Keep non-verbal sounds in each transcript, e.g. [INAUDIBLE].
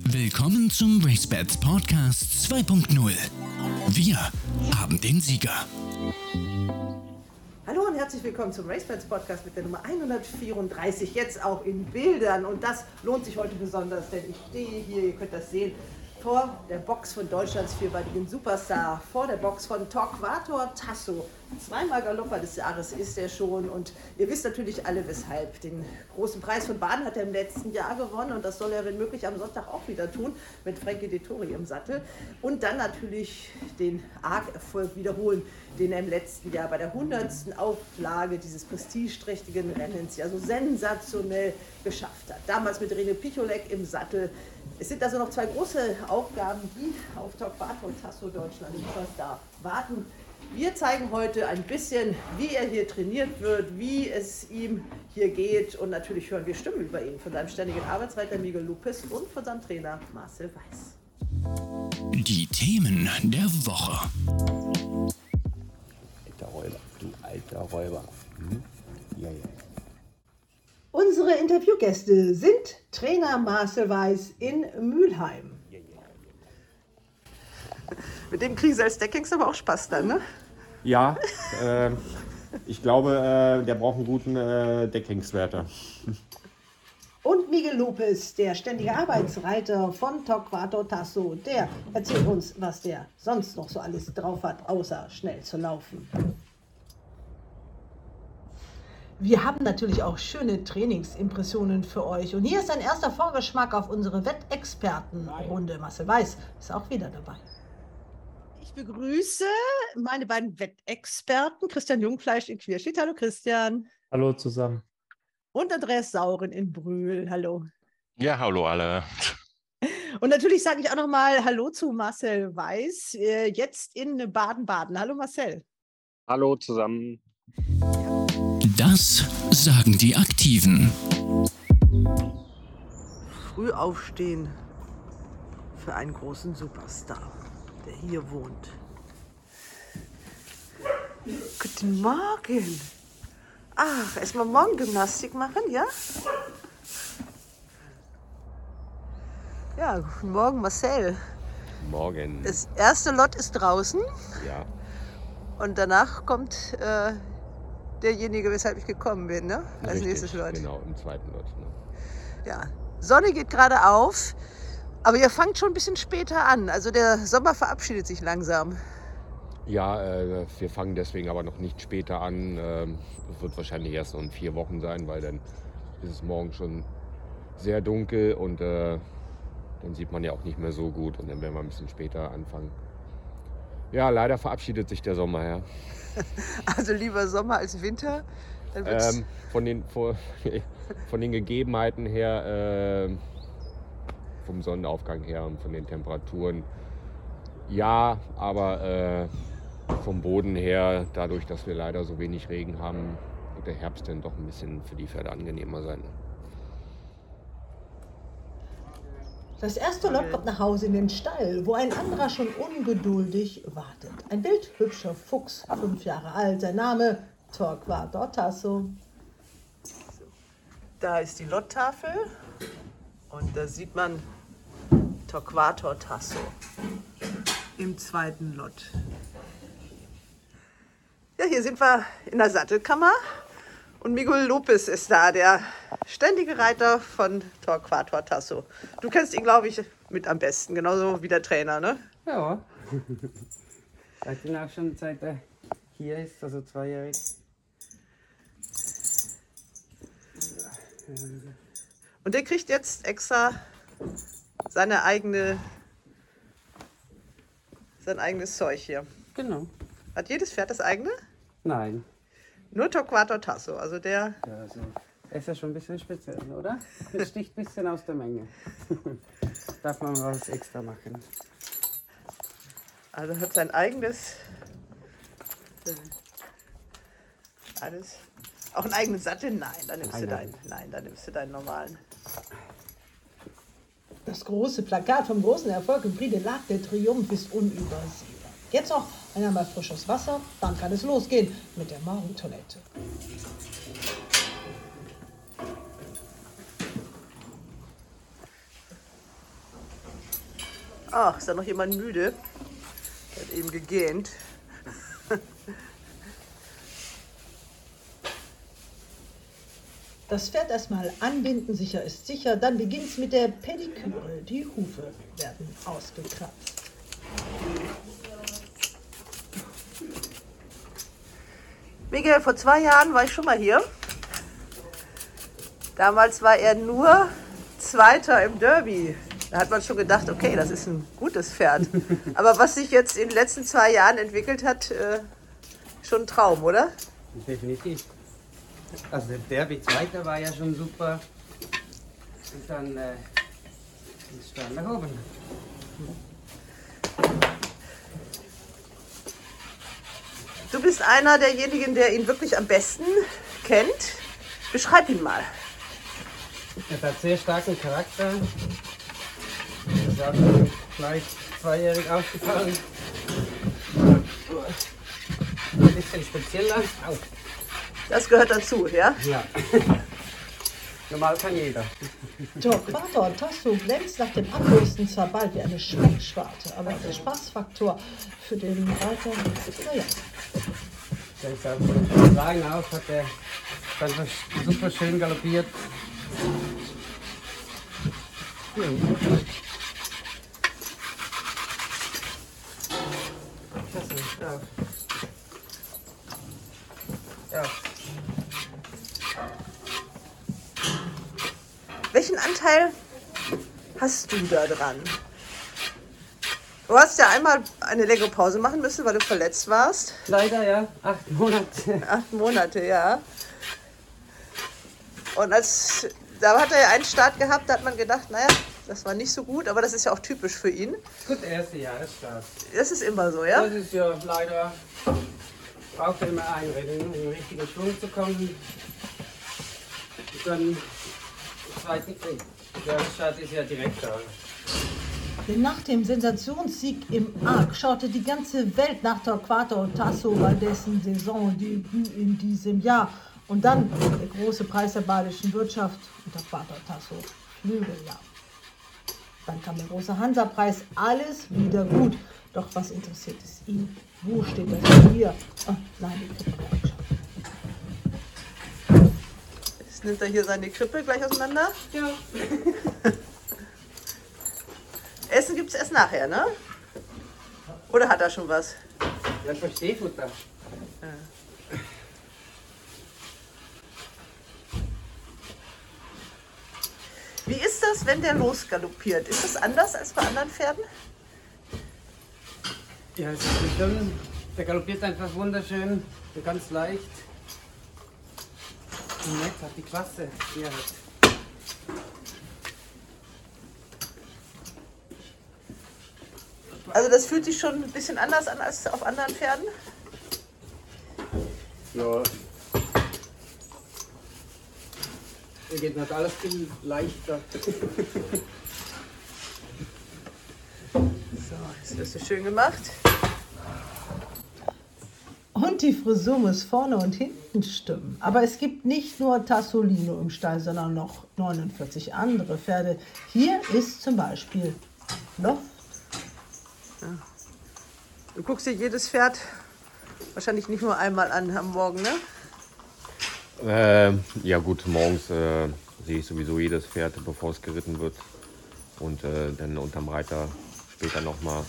Willkommen zum RaceBets Podcast 2.0. Wir haben den Sieger. Hallo und herzlich willkommen zum RaceBets Podcast mit der Nummer 134, jetzt auch in Bildern. Und das lohnt sich heute besonders, denn ich stehe hier, ihr könnt das sehen, vor der Box von Deutschlands vierbeinigen Superstar, vor der Box von Torquator Tasso. Zweimal Galopper des Jahres ist er schon und ihr wisst natürlich alle weshalb. Den großen Preis von Baden hat er im letzten Jahr gewonnen und das soll er, wenn möglich, am Sonntag auch wieder tun, mit Frankie Dettori im Sattel. Und dann natürlich den Arc-Erfolg wiederholen, den er im letzten Jahr bei der 100. Auflage dieses prestigeträchtigen Rennens ja so sensationell geschafft hat. Damals mit Rene Picholek im Sattel. Es sind also noch zwei große Aufgaben, die auf Torquato und Tasso Deutschland Superstar warten. Wir zeigen heute ein bisschen, wie er hier trainiert wird, wie es ihm hier geht und natürlich hören wir Stimmen über ihn von seinem ständigen Arbeitsreiter Miguel Lupes und von seinem Trainer Marcel Weiß. Die Themen der Woche. Alter Räuber, du alter Räuber. Hm? Ja, ja. Unsere Interviewgäste sind Trainer Marcel Weiß in Mülheim. Mit dem kriegen Sie als Deckings aber auch Spaß dann, ne? Ja, äh, ich glaube, äh, der braucht einen guten äh, Deckungswärter. Und Miguel Lopez, der ständige Arbeitsreiter von Torquato Tasso, der erzählt uns, was der sonst noch so alles drauf hat, außer schnell zu laufen. Wir haben natürlich auch schöne Trainingsimpressionen für euch. Und hier ist ein erster Vorgeschmack auf unsere Wettexpertenrunde. Marcel Weiß ist auch wieder dabei. Ich begrüße meine beiden Wettexperten, Christian Jungfleisch in Queerstedt. Hallo Christian. Hallo zusammen. Und Andreas Sauren in Brühl. Hallo. Ja, hallo alle. Und natürlich sage ich auch nochmal Hallo zu Marcel Weiß, äh, jetzt in Baden-Baden. Hallo Marcel. Hallo zusammen. Das sagen die Aktiven. Früh aufstehen für einen großen Superstar, der hier wohnt. Guten Morgen. Ach, erstmal Morgengymnastik machen, ja? Ja, guten Morgen, Marcel. Morgen. Das erste Lot ist draußen Ja. und danach kommt äh, derjenige, weshalb ich gekommen bin, ne? Als richtig, nächstes Lot. Genau, im zweiten Lot. Ne? Ja. Sonne geht gerade auf, aber ihr fangt schon ein bisschen später an. Also der Sommer verabschiedet sich langsam. Ja, äh, wir fangen deswegen aber noch nicht später an. Ähm, Es wird wahrscheinlich erst noch in vier Wochen sein, weil dann ist es morgen schon sehr dunkel und äh, dann sieht man ja auch nicht mehr so gut und dann werden wir ein bisschen später anfangen. Ja, leider verabschiedet sich der Sommer, ja. [LAUGHS] Also lieber Sommer als Winter. Ähm, von, den, [LAUGHS] von den Gegebenheiten her, ähm, vom Sonnenaufgang her und von den Temperaturen, ja, aber äh, vom Boden her, dadurch, dass wir leider so wenig Regen haben, wird der Herbst dann doch ein bisschen für die Pferde angenehmer sein. Das erste Lot kommt nach Hause in den Stall, wo ein anderer schon ungeduldig wartet. Ein bildhübscher Fuchs, fünf Jahre alt, sein Name Torquato Tasso. Da ist die Lottafel und da sieht man Torquato Tasso im zweiten Lot. Ja, hier sind wir in der Sattelkammer und Miguel Lopez ist da, der ständige Reiter von Torquato Tasso. Du kennst ihn, glaube ich, mit am besten, genauso wie der Trainer, ne? Ja. [LAUGHS] Seit ihn auch schon seit er hier ist, also zweijährig. Und der kriegt jetzt extra seine eigene, sein eigenes Zeug hier. Genau. Hat jedes Pferd das eigene? Nein. Nur Torquato Tasso, also der Ja, also, er ist ja schon ein bisschen speziell, oder? Er sticht ein bisschen aus der Menge. [LAUGHS] Darf man was extra machen. Also hat sein eigenes. äh, Alles. Auch einen eigenen Sattel? Nein, dann nimmst du Nein, deinen. nein. Dann nimmst du deinen normalen. Das große Plakat vom großen Erfolg im Prix de l'Arc der Triumph ist unübersehbar. Jetzt noch einmal frisches Wasser, dann kann es losgehen mit der Morgentoilette. Ach, ist da noch jemand müde? Der hat eben gegähnt. Das Pferd erstmal anbinden, sicher ist sicher. Dann beginnt's mit der Pediküre. Die Hufe werden ausgekratzt. Miguel, vor zwei Jahren war ich schon mal hier. Damals war er nur Zweiter im Derby. Da hat man schon gedacht, okay, das ist ein gutes Pferd. [LAUGHS] Aber was sich jetzt in den letzten zwei Jahren entwickelt hat, äh, schon ein Traum, oder? Definitiv. Also der Derby Zweiter war ja schon super. Und dann äh, ist Stern nach oben. Du bist einer derjenigen, der ihn wirklich am besten kennt. Beschreib ihn mal. Er hat sehr starken Charakter. Das ist auch gleich zweijährig aufgefallen. Ein bisschen spezieller. Au. Das gehört dazu, ja? Ja. [LAUGHS] Normal kann jeder. Torquator Tasso glänzt nach dem Ablösen zwar bald wie eine Speckschwarte, aber der Spaßfaktor für den Reiter, naja, Der ist auch von klein auf, hat er super schön galoppiert. Ja, Welchen Anteil hast du da dran? Du hast ja einmal eine längere Pause machen müssen, weil du verletzt warst. leider ja, acht Monate. Acht Monate, ja. Und als da hat er ja einen Start gehabt, da hat man gedacht, naja, das war nicht so gut, aber das ist ja auch typisch für ihn. Gut, erste Jahresstart. Das ist immer so, ja? Das ist ja leider, braucht er immer einreden, um in den richtigen Schwung zu kommen. Und dann zweiten Krieg. Der Start ist ja direkt da. Denn nach dem Sensationssieg im Arc schaute die ganze Welt nach Torquato Tasso bei dessen Saisondebüt in diesem Jahr. Und dann der große Preis der badischen Wirtschaft und Torquato Tasso Flügeljahr. Dann kam der große Hansa-Preis, alles wieder gut. Doch was interessiert es ihn? Wo steht das hier? Ah, nein, die Krippe. Jetzt nimmt er hier seine Krippe gleich auseinander. Ja. [LAUGHS] Essen gibt es erst nachher, ne? Oder hat er schon was? Ja, für Stehfutter. Wie ist das, wenn der losgaloppiert? Ist das anders als bei anderen Pferden? Ja, es ist bestimmt. Der galoppiert einfach wunderschön und ganz leicht. Und nett hat die Klasse, die er hat. Also das fühlt sich schon ein bisschen anders an als auf anderen Pferden. Ja. Hier geht noch alles viel leichter. So, jetzt wirst du schön gemacht. Und die Frisur muss vorne und hinten stimmen. Aber es gibt nicht nur Tassolino im Stall, sondern noch 49 andere Pferde. Hier ist zum Beispiel Loft. Du guckst dir jedes Pferd wahrscheinlich nicht nur einmal an am Morgen, ne? Ähm, ja gut, morgens äh, sehe ich sowieso jedes Pferd, bevor es geritten wird. Und äh, dann unterm Reiter später nochmal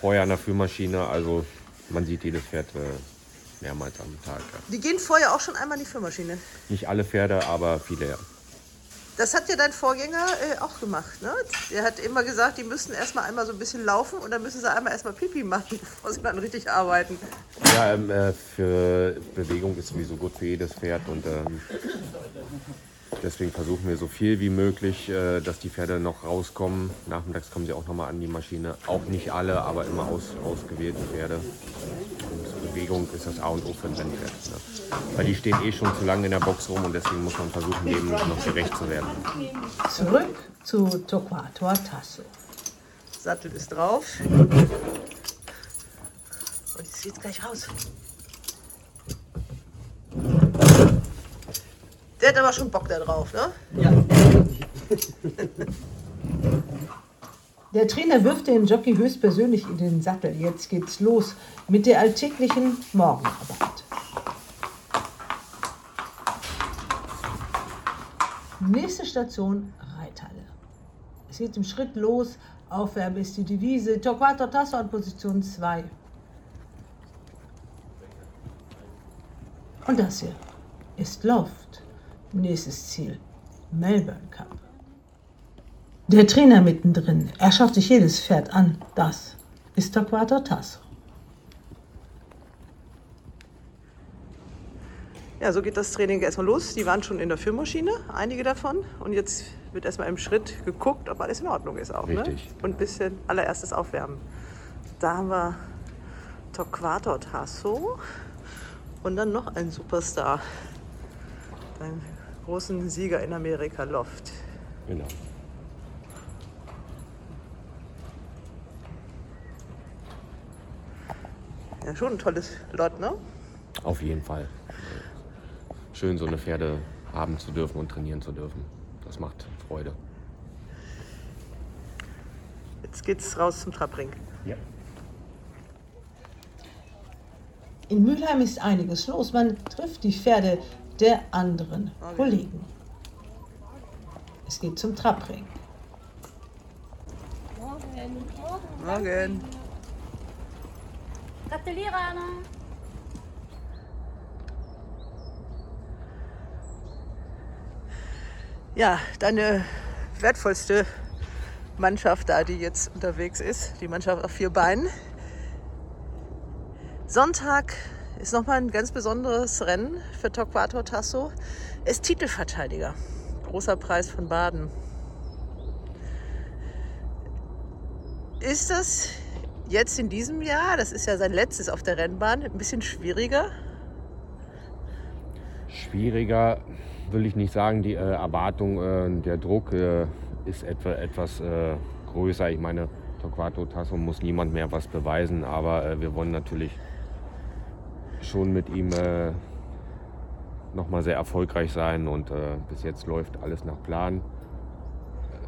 vorher an der Führmaschine. Also man sieht jedes Pferd äh, mehrmals am Tag. Ja. Die gehen vorher auch schon einmal in die Führmaschine. Nicht alle Pferde, aber viele ja. Das hat ja dein Vorgänger äh, auch gemacht, ne? Der hat immer gesagt, die müssen erstmal einmal so ein bisschen laufen und dann müssen sie einmal erstmal Pipi machen, [LAUGHS] bevor sie dann richtig arbeiten. Ja, ähm, äh, für Bewegung ist sowieso gut für jedes Pferd und ähm, deswegen versuchen wir so viel wie möglich, äh, dass die Pferde noch rauskommen. Nachmittags kommen sie auch nochmal an die Maschine. Auch nicht alle, aber immer aus, ausgewählte Pferde. Und Bewegung ist das A und O für ein Rennpferd. Ne? Weil die stehen eh schon zu lange in der Box rum und deswegen muss man versuchen, dem noch gerecht zu werden. Zurück zu Torquato Tasso. Sattel ist drauf. Und jetzt geht's gleich raus. Der hat aber schon Bock da drauf, ne? Ja. Der Trainer wirft den Jockey höchstpersönlich in den Sattel. Jetzt geht's los mit der alltäglichen Morgenarbeit. Nächste Station Reithalle. Es geht im Schritt los. Aufwärmen ist die Devise. Torquato Tasso an Position 2. Und das hier ist Loft. Nächstes Ziel Melbourne Cup. Der Trainer mittendrin. Er schaut sich jedes Pferd an. Das ist Torquato Tasso. Ja, so geht das Training erstmal los. Die waren schon in der Führmaschine, einige davon. Und jetzt wird erstmal im Schritt geguckt, ob alles in Ordnung ist auch. Richtig. Ne? Und ein bisschen allererstes Aufwärmen. Da haben wir Torquato Tasso und dann noch ein Superstar. Deinen großen Sieger in Amerika, Loft. Genau. Ja, schon ein tolles Lot, ne? Auf jeden Fall. Schön, so eine Pferde haben zu dürfen und trainieren zu dürfen. Das macht Freude. Jetzt geht's raus zum Trabring. Ja. In Mülheim ist einiges los. Man trifft die Pferde der anderen Kollegen. Es geht zum Trabring. Morgen. Morgen. Morgen. Gratuliere, Anna. Ja, deine wertvollste Mannschaft da, die jetzt unterwegs ist, die Mannschaft auf vier Beinen. Sonntag ist nochmal ein ganz besonderes Rennen für Torquato Tasso. Er ist Titelverteidiger. Großer Preis von Baden. Ist das jetzt in diesem Jahr, das ist ja sein letztes auf der Rennbahn, ein bisschen schwieriger? Schwieriger will ich nicht sagen. Die äh, Erwartung, äh, der Druck äh, ist etwa, etwas äh, größer. Ich meine, Torquato Tasso muss niemand mehr was beweisen, aber äh, wir wollen natürlich schon mit ihm äh, nochmal sehr erfolgreich sein und äh, bis jetzt läuft alles nach Plan.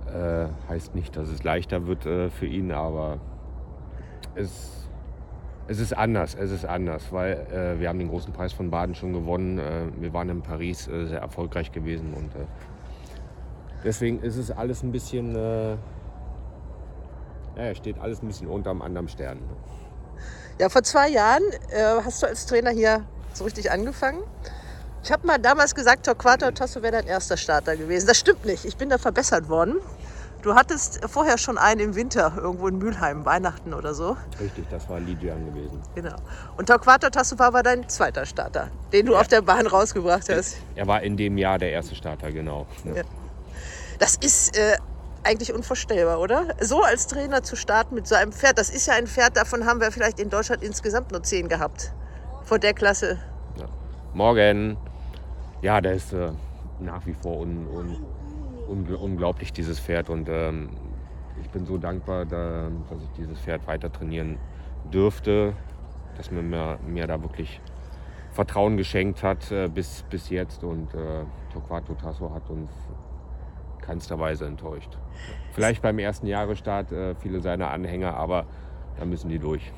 Äh, heißt nicht, dass es leichter wird äh, für ihn, aber es, es ist anders. Es ist anders, weil äh, wir haben den großen Preis von Baden schon gewonnen. Äh, wir waren in Paris äh, sehr erfolgreich gewesen und deswegen ist es alles ein bisschen, äh, ja, steht alles ein bisschen unterm anderen Stern. Ja, vor zwei Jahren äh, hast du als Trainer hier so richtig angefangen. Ich habe mal damals gesagt, Torquato Tasso wäre dein erster Starter gewesen. Das stimmt nicht. Ich bin da verbessert worden. Du hattest vorher schon einen im Winter irgendwo in Mülheim, Weihnachten oder so. Richtig, das war Lidian gewesen. Genau. Und Torquato Tasso war aber dein zweiter Starter, den du auf der Bahn rausgebracht hast. Er war in dem Jahr der erste Starter, genau. Ja. Das ist äh, eigentlich unvorstellbar, oder? So als Trainer zu starten mit so einem Pferd. Das ist ja ein Pferd, davon haben wir vielleicht in Deutschland insgesamt nur zehn gehabt. Von der Klasse. Ja. Morgen. Ja, der ist äh, nach wie vor un, un, ungl- unglaublich, dieses Pferd. Und ähm, ich bin so dankbar, da, dass ich dieses Pferd weiter trainieren dürfte, dass man mir, mir da wirklich Vertrauen geschenkt hat äh, bis, bis jetzt. Und äh, Torquato Tasso hat uns keinster Weise enttäuscht. Vielleicht beim ersten Jahresstart äh, viele seiner Anhänger, aber da müssen die durch.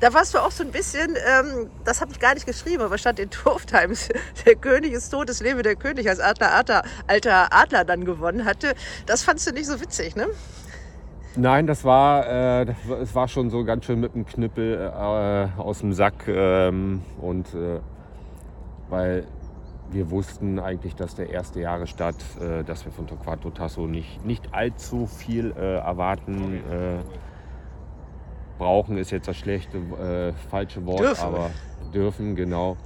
Da warst du auch so ein bisschen, ähm, das habe ich gar nicht geschrieben, aber stand in [LAUGHS] Turf Times, der König ist tot, es lebe der König, als Adler, Adler, alter Adler dann gewonnen hatte. Das fandst du nicht so witzig, ne? Nein, das war, äh, es war schon so ganz schön mit dem Knüppel äh, aus dem Sack. Ähm, und äh, weil wir wussten eigentlich, dass der erste Jahresstart, äh, dass wir von Torquato Tasso nicht, nicht allzu viel äh, erwarten. Äh, brauchen ist jetzt das schlechte, äh, falsche Wort, Dürfen. aber dürfen, genau.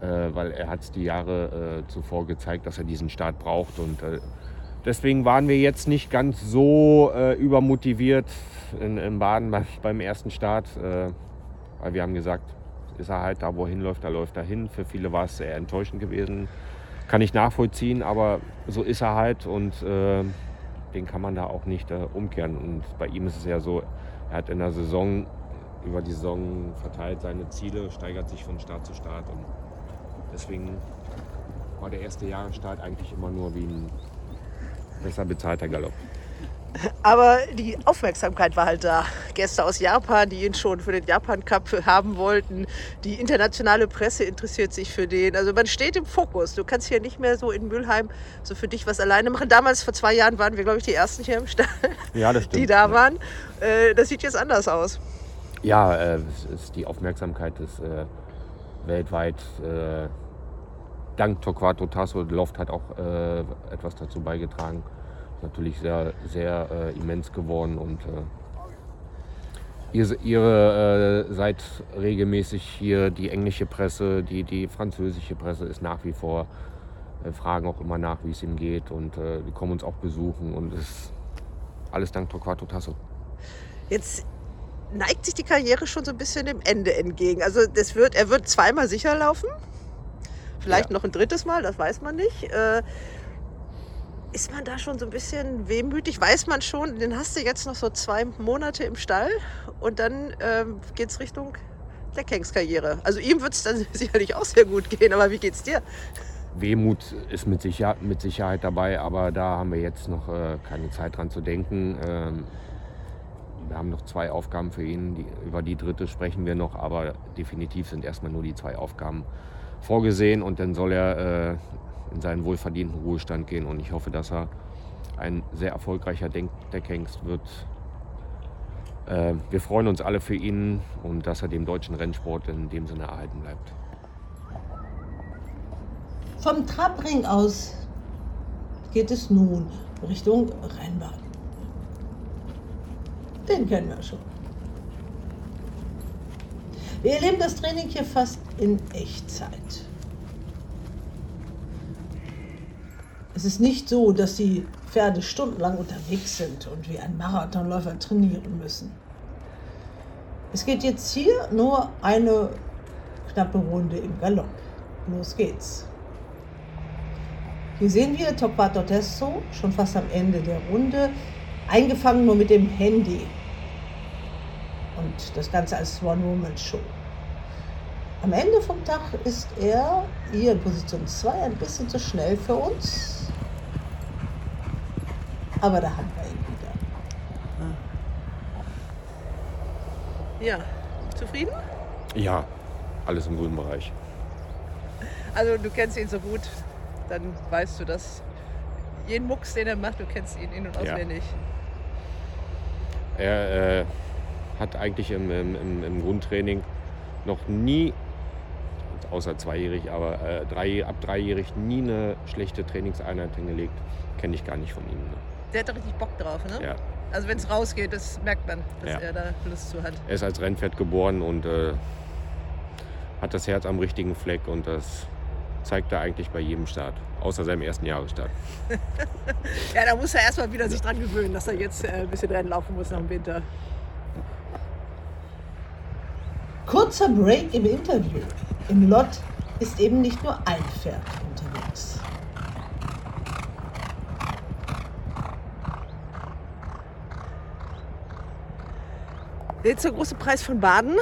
Äh, weil er hat es die Jahre äh, zuvor gezeigt, dass er diesen Start braucht. Und deswegen waren wir jetzt nicht ganz so übermotiviert in, in Baden beim, beim ersten Start. Weil wir haben gesagt, ist er halt da, wo er hinläuft, da läuft er hin. Für viele war es sehr enttäuschend gewesen. Kann ich nachvollziehen, aber so ist er halt und äh, den kann man da auch nicht äh, umkehren. Und bei ihm ist es ja so, er hat in der Saison, über die Saison verteilt seine Ziele, steigert sich von Start zu Start. Und deswegen war der erste Jahresstart eigentlich immer nur wie ein besser bezahlter Galopp. Aber die Aufmerksamkeit war halt da. Gäste aus Japan, die ihn schon für den Japan Cup haben wollten. Die internationale Presse interessiert sich für den. Also man steht im Fokus. Du kannst hier nicht mehr so in Mülheim so für dich was alleine machen. Damals, vor zwei Jahren, waren wir, glaube ich, die Ersten hier im Stall, Ja, das stimmt. die da waren. Äh, Das sieht jetzt anders aus. Ja, äh, es ist die Aufmerksamkeit ist äh, weltweit. Dank Torquato Tasso Loft hat auch etwas dazu beigetragen. Ist natürlich sehr, sehr äh, immens geworden und äh, ihr, ihre äh, seid regelmäßig hier die englische Presse, die, die französische Presse ist nach wie vor, äh, fragen auch immer nach, wie es ihm geht und die kommen uns auch besuchen und es ist alles dank Torquato Tasso. Jetzt neigt sich die Karriere schon so ein bisschen dem Ende entgegen. Also das wird, er wird zweimal sicher laufen. Vielleicht Ja. noch ein drittes Mal, das weiß man nicht. Ist man da schon so ein bisschen wehmütig? Weiß man schon, den hast du jetzt noch so zwei Monate im Stall und dann ähm, geht es Richtung Leckhengskarriere. Also ihm wird es dann [LAUGHS] sicherlich auch sehr gut gehen, aber wie geht's dir? Wehmut ist mit, Sicher mit Sicherheit dabei, aber da haben wir jetzt noch äh, keine Zeit dran zu denken. Ähm, wir haben noch zwei Aufgaben für ihn, die, über die dritte sprechen wir noch, aber definitiv sind erstmal nur die zwei Aufgaben vorgesehen und dann soll er äh, in seinen wohlverdienten Ruhestand gehen und ich hoffe, dass er ein sehr erfolgreicher Deckhengst wird. Äh, wir freuen uns alle für ihn und dass er dem deutschen Rennsport in dem Sinne erhalten bleibt. Vom Trabring aus geht es nun Richtung Rennbahn. Den kennen wir schon. Wir erleben das Training hier fast in Echtzeit. Es ist nicht so, dass die Pferde stundenlang unterwegs sind und wie ein Marathonläufer trainieren müssen. Es geht jetzt hier nur eine knappe Runde im Galopp. Los geht's. Hier sehen wir Torquato Testo schon fast am Ende der Runde, eingefangen nur mit dem Handy. Und das Ganze als One-Woman-Show. Am Ende vom Tag ist er hier in Position 2 ein bisschen zu schnell für uns. Aber da haben wir ihn wieder. Ja, zufrieden? Ja, alles im grünen Bereich. Also du kennst ihn so gut, dann weißt du das. Jeden Mucks, den er macht, du kennst ihn in- und Ja. auswendig. Er äh, hat eigentlich im, im, im, im Grundtraining noch nie, außer zweijährig, aber äh, drei, ab dreijährig nie eine schlechte Trainingseinheit hingelegt. Kenne ich gar nicht von ihm. Ne? Der hat da richtig Bock drauf, ne? Ja. Also wenn es rausgeht, das merkt man, dass Ja. er da Lust zu hat. Er ist als Rennpferd geboren und äh, hat das Herz am richtigen Fleck und das zeigt er eigentlich bei jedem Start, außer seinem ersten Jahresstart. [LAUGHS] Ja, da muss er erstmal wieder sich dran gewöhnen, dass er jetzt äh, ein bisschen Rennen laufen muss nach dem Winter. Kurzer Break im Interview. Im Lot ist eben nicht nur ein Pferd unterwegs. Jetzt der große Preis von Baden.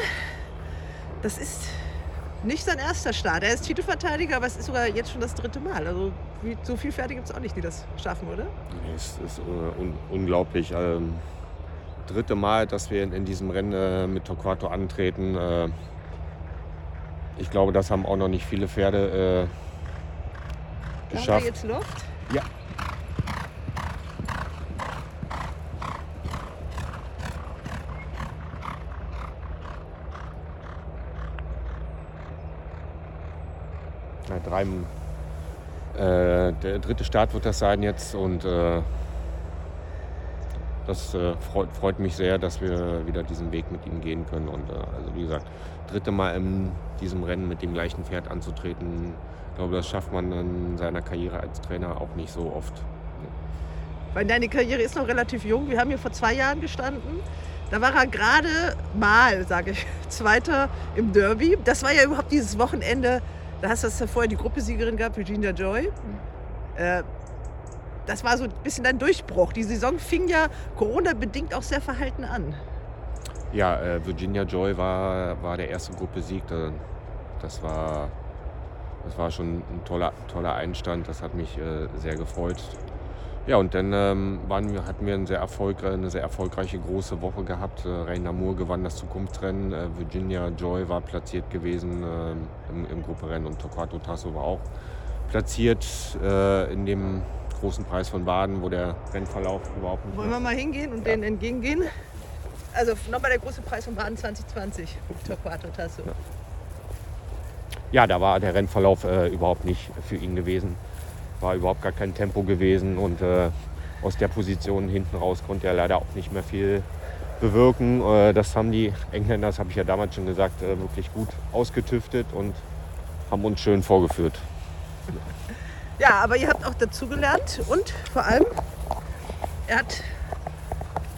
Das ist nicht sein erster Start. Er ist Titelverteidiger, aber es ist sogar jetzt schon das dritte Mal. Also wie, so viele Pferde gibt es auch nicht, die das schaffen, oder? Es ist äh, un unglaublich. Ähm, dritte Mal, dass wir in, in diesem Rennen äh, mit Torquato antreten. Äh, ich glaube, das haben auch noch nicht viele Pferde äh, Da haben wir geschafft. jetzt Luft. Ja. Drei, äh, der dritte Start wird das sein jetzt und äh, das äh, freut, freut mich sehr, dass wir wieder diesen Weg mit ihm gehen können. Und äh, also wie gesagt, dritte Mal in diesem Rennen mit dem gleichen Pferd anzutreten, ich glaube, das schafft man in seiner Karriere als Trainer auch nicht so oft. Weil deine Karriere ist noch relativ jung. Wir haben hier vor zwei Jahren gestanden. Da war er gerade mal, sage ich, [LAUGHS] Zweiter im Derby. Das war ja überhaupt dieses Wochenende. Da hast du das ja vorher die Gruppesiegerin gehabt, Virginia Joy. Äh, das war so ein bisschen dein Durchbruch. Die Saison fing ja Corona-bedingt auch sehr verhalten an. Ja, äh, Virginia Joy war, war der erste Gruppesieg. Da- Das war, das war schon ein toller, toller Einstand. Das hat mich äh, sehr gefreut. Ja, und dann ähm, waren wir, hatten wir eine sehr, eine sehr erfolgreiche große Woche gehabt. Äh, Rainer Moore gewann das Zukunftsrennen. Äh, Virginia Joy war platziert gewesen äh, im, im Grupperennen und Torquato Tasso war auch platziert äh, in dem großen Preis von Baden, wo der Rennverlauf überhaupt nicht Wollen wir mal hingehen und denen entgegengehen? Also nochmal der große Preis von Baden 2020, Torquato Tasso. Ja, da war der Rennverlauf äh, überhaupt nicht für ihn gewesen. War überhaupt gar kein Tempo gewesen und äh, aus der Position hinten raus konnte er leider auch nicht mehr viel bewirken. Äh, das haben die Engländer, das habe ich ja damals schon gesagt, äh, wirklich gut ausgetüftet und haben uns schön vorgeführt. Ja, aber ihr habt auch dazugelernt und vor allem, er hat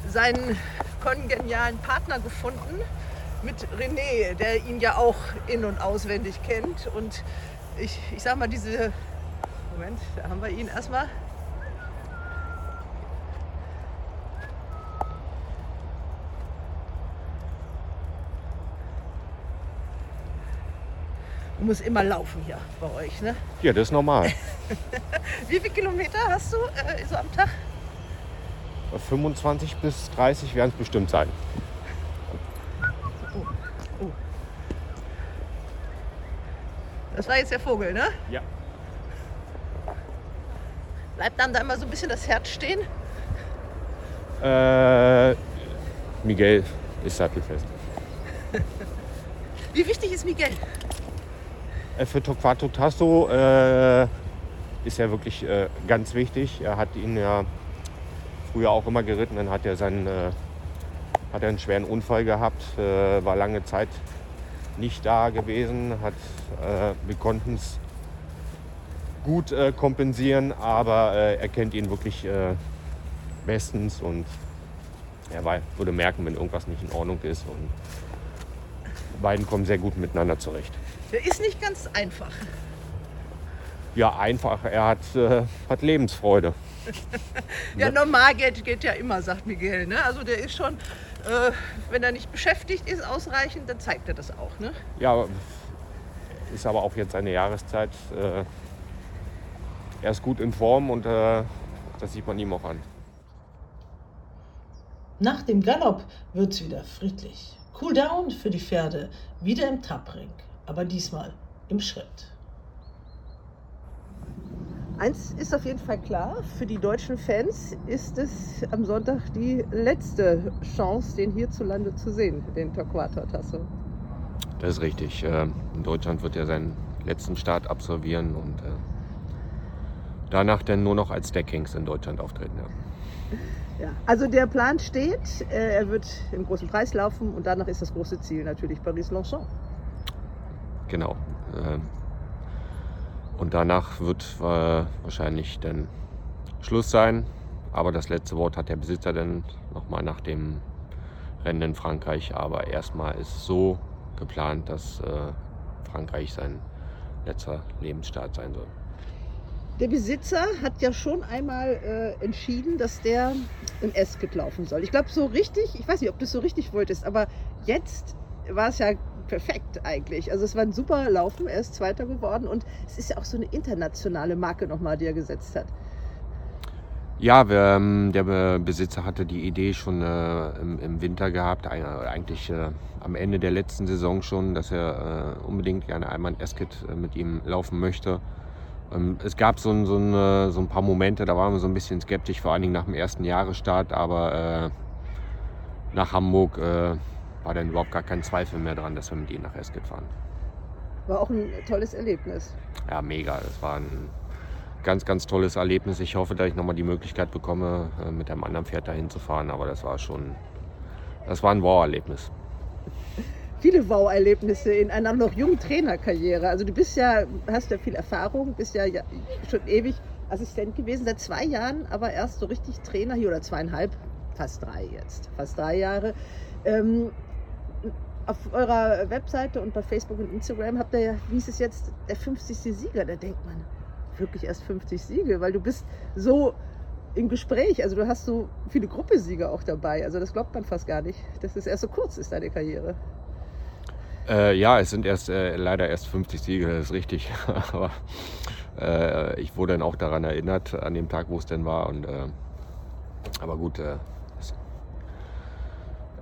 seinen kongenialen Partner gefunden mit René, der ihn ja auch in- und auswendig kennt. Und ich, ich sag mal, diese. Moment, da haben wir ihn erstmal. Du musst immer laufen hier bei euch, ne? Ja, das ist normal. [LAUGHS] Wie viele Kilometer hast du äh, so am Tag? 25 bis 30 werden es bestimmt sein. Das war jetzt der Vogel, ne? Ja. Bleibt dann da immer so ein bisschen das Herz stehen? Äh, Miguel ist sattelfest. [LAUGHS] Wie wichtig ist Miguel? Äh, Für Torquato Tasso äh, ist er wirklich äh, ganz wichtig. Er hat ihn ja früher auch immer geritten. Dann hat er, seinen, äh, hat er einen schweren Unfall gehabt, äh, war lange Zeit nicht da gewesen. Hat, äh, wir konnten es gut äh, kompensieren, aber äh, er kennt ihn wirklich äh, bestens und er war, würde merken, wenn irgendwas nicht in Ordnung ist. Und die beiden kommen sehr gut miteinander zurecht. Der ist nicht ganz einfach. Ja, einfach. Er hat, äh, hat Lebensfreude. [LAUGHS] Ja, normal geht, geht ja immer, sagt Miguel. Ne? Also der ist schon, äh, wenn er nicht beschäftigt ist ausreichend, dann zeigt er das auch. Ne? Ja, ist aber auch jetzt eine Jahreszeit. Äh, er ist gut in Form und äh, das sieht man ihm auch an. Nach dem Galopp wird's wieder friedlich. Cool down für die Pferde, wieder im Tappring, aber diesmal im Schritt. Eins ist auf jeden Fall klar, für die deutschen Fans ist es am Sonntag die letzte Chance, den hierzulande zu sehen, den Torquato Tasso. Das ist richtig. Äh, in Deutschland wird er seinen letzten Start absolvieren und äh, danach dann nur noch als Deckkings in Deutschland auftreten. Ja. Ja, also der Plan steht, äh, er wird im großen Preis laufen und danach ist das große Ziel natürlich Paris-Longchamp. Genau. Äh, und danach wird äh, wahrscheinlich dann Schluss sein. Aber das letzte Wort hat der Besitzer dann nochmal nach dem Rennen in Frankreich. Aber erstmal ist so geplant, dass äh, Frankreich sein letzter Lebensstart sein soll. Der Besitzer hat ja schon einmal äh, entschieden, dass der in Esket laufen soll. Ich glaube, so richtig, ich weiß nicht, ob du es so richtig wolltest, aber jetzt war es ja perfekt eigentlich. Also es war ein super Laufen, er ist Zweiter geworden und es ist ja auch so eine internationale Marke nochmal, die er gesetzt hat. Ja, wir, ähm, der Be- Besitzer hatte die Idee schon äh, im, im Winter gehabt, ein- eigentlich äh, am Ende der letzten Saison schon, dass er äh, unbedingt gerne einmal in Esket äh, mit ihm laufen möchte. Ähm, es gab so, ein- so, ein, äh, so ein paar Momente, da waren wir so ein bisschen skeptisch, vor allen Dingen nach dem ersten Jahresstart, aber äh, nach Hamburg äh, war dann überhaupt gar kein Zweifel mehr dran, dass wir mit ihm nach Esket fahren. War auch ein tolles Erlebnis. Ja, mega. Das war ein ganz, ganz tolles Erlebnis. Ich hoffe, dass ich nochmal die Möglichkeit bekomme, äh, mit einem anderen Pferd dahin zu fahren. Aber das war schon, das war ein Wow-Erlebnis. Viele Wow-Erlebnisse in einer noch jungen Trainerkarriere. Also du bist ja, hast ja viel Erfahrung, bist ja, schon ewig Assistent gewesen, seit zwei Jahren, aber erst so richtig Trainer hier oder zweieinhalb, fast drei jetzt, fast drei Jahre. Ähm, auf eurer Webseite und bei Facebook und Instagram habt ihr ja, wie ist es jetzt, der 50. Sieger. Da denkt man, wirklich erst 50 Siege, weil du bist so im Gespräch. Also du hast so viele Gruppesiege auch dabei. Also das glaubt man fast gar nicht, dass es erst so kurz ist, deine Karriere. Äh, ja, es sind erst äh, leider erst 50 Siege, das ist richtig. [LAUGHS] Aber äh, ich wurde dann auch daran erinnert, an dem Tag, wo es denn war. Und, äh, aber gut, äh,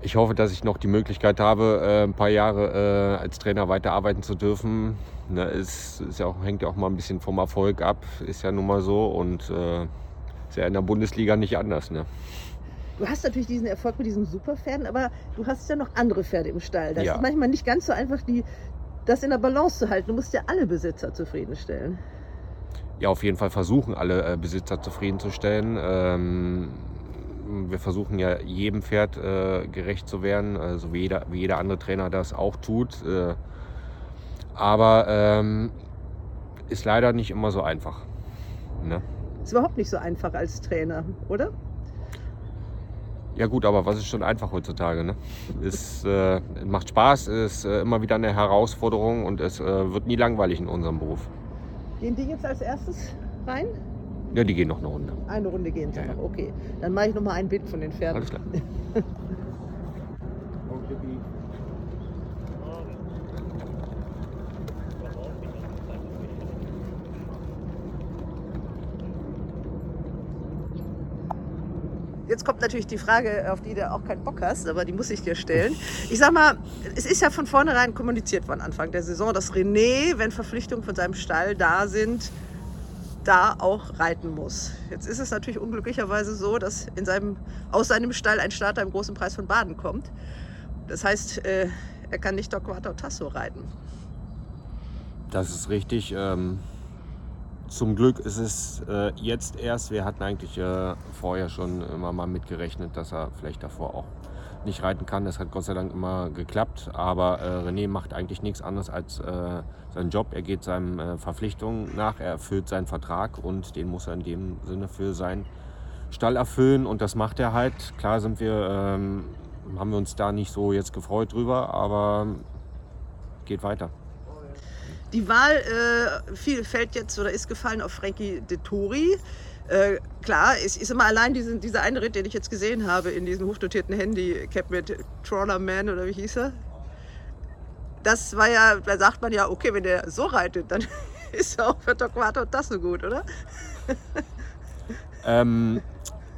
ich hoffe, dass ich noch die Möglichkeit habe, äh, ein paar Jahre als Trainer weiterarbeiten zu dürfen. Ne, es ja auch, hängt ja auch mal ein bisschen vom Erfolg ab, ist ja nun mal so. Und ist ja in der Bundesliga nicht anders. Ne? Du hast natürlich diesen Erfolg mit diesen Superpferden, aber du hast ja noch andere Pferde im Stall. Das Ja. ist manchmal nicht ganz so einfach, die, das in der Balance zu halten. Du musst ja alle Besitzer zufriedenstellen. ja, auf jeden Fall versuchen, alle äh, Besitzer zufriedenzustellen. Ähm, wir versuchen ja jedem Pferd äh, gerecht zu werden, also wie jeder, wie jeder andere Trainer das auch tut. Äh, aber ähm, ist leider nicht immer so einfach. Ne? Ist überhaupt nicht so einfach als Trainer, oder? Ja gut, aber was ist schon einfach heutzutage? Ne? Es äh, macht Spaß, ist äh, immer wieder eine Herausforderung und es äh, wird nie langweilig in unserem Beruf. Gehen die jetzt als erstes rein? Ja, die gehen noch eine Runde. Eine Runde gehen sie Ja, ja. noch. Okay, dann mache ich noch mal ein Bild von den Pferden. Alles klar. [LAUGHS] Jetzt kommt natürlich die Frage, auf die du auch keinen Bock hast, aber die muss ich dir stellen. Ich sag mal, es ist ja von vornherein kommuniziert worden, Anfang der Saison, dass René, wenn Verpflichtungen von seinem Stall da sind, da auch reiten muss. Jetzt ist es natürlich unglücklicherweise so, dass in seinem, aus seinem Stall ein Starter im großen Preis von Baden kommt. Das heißt, äh, er kann nicht Torquato Tasso reiten. Das ist richtig. Ähm, zum Glück ist es äh, jetzt erst. Wir hatten eigentlich äh, vorher schon immer mal mitgerechnet, dass er vielleicht davor auch nicht reiten kann. Das hat Gott sei Dank immer geklappt. Aber äh, René macht eigentlich nichts anderes als äh, seinen Job. Er geht seinen äh, Verpflichtungen nach, er erfüllt seinen Vertrag und den muss er in dem Sinne für seinen Stall erfüllen. Und das macht er halt. Klar sind wir, ähm, haben wir uns da nicht so jetzt gefreut drüber, aber geht weiter. Die Wahl äh, viel fällt jetzt oder ist gefallen auf Frankie Dettori. Äh, klar, es ist immer allein diesen, dieser eine Ritt, den ich jetzt gesehen habe in diesem hochdotierten Handicap mit Trawler Man oder wie hieß er. Das war ja, da sagt man ja, okay, wenn der so reitet, dann [LAUGHS] ist auch für Torquato das so gut, oder? [LAUGHS] Ähm,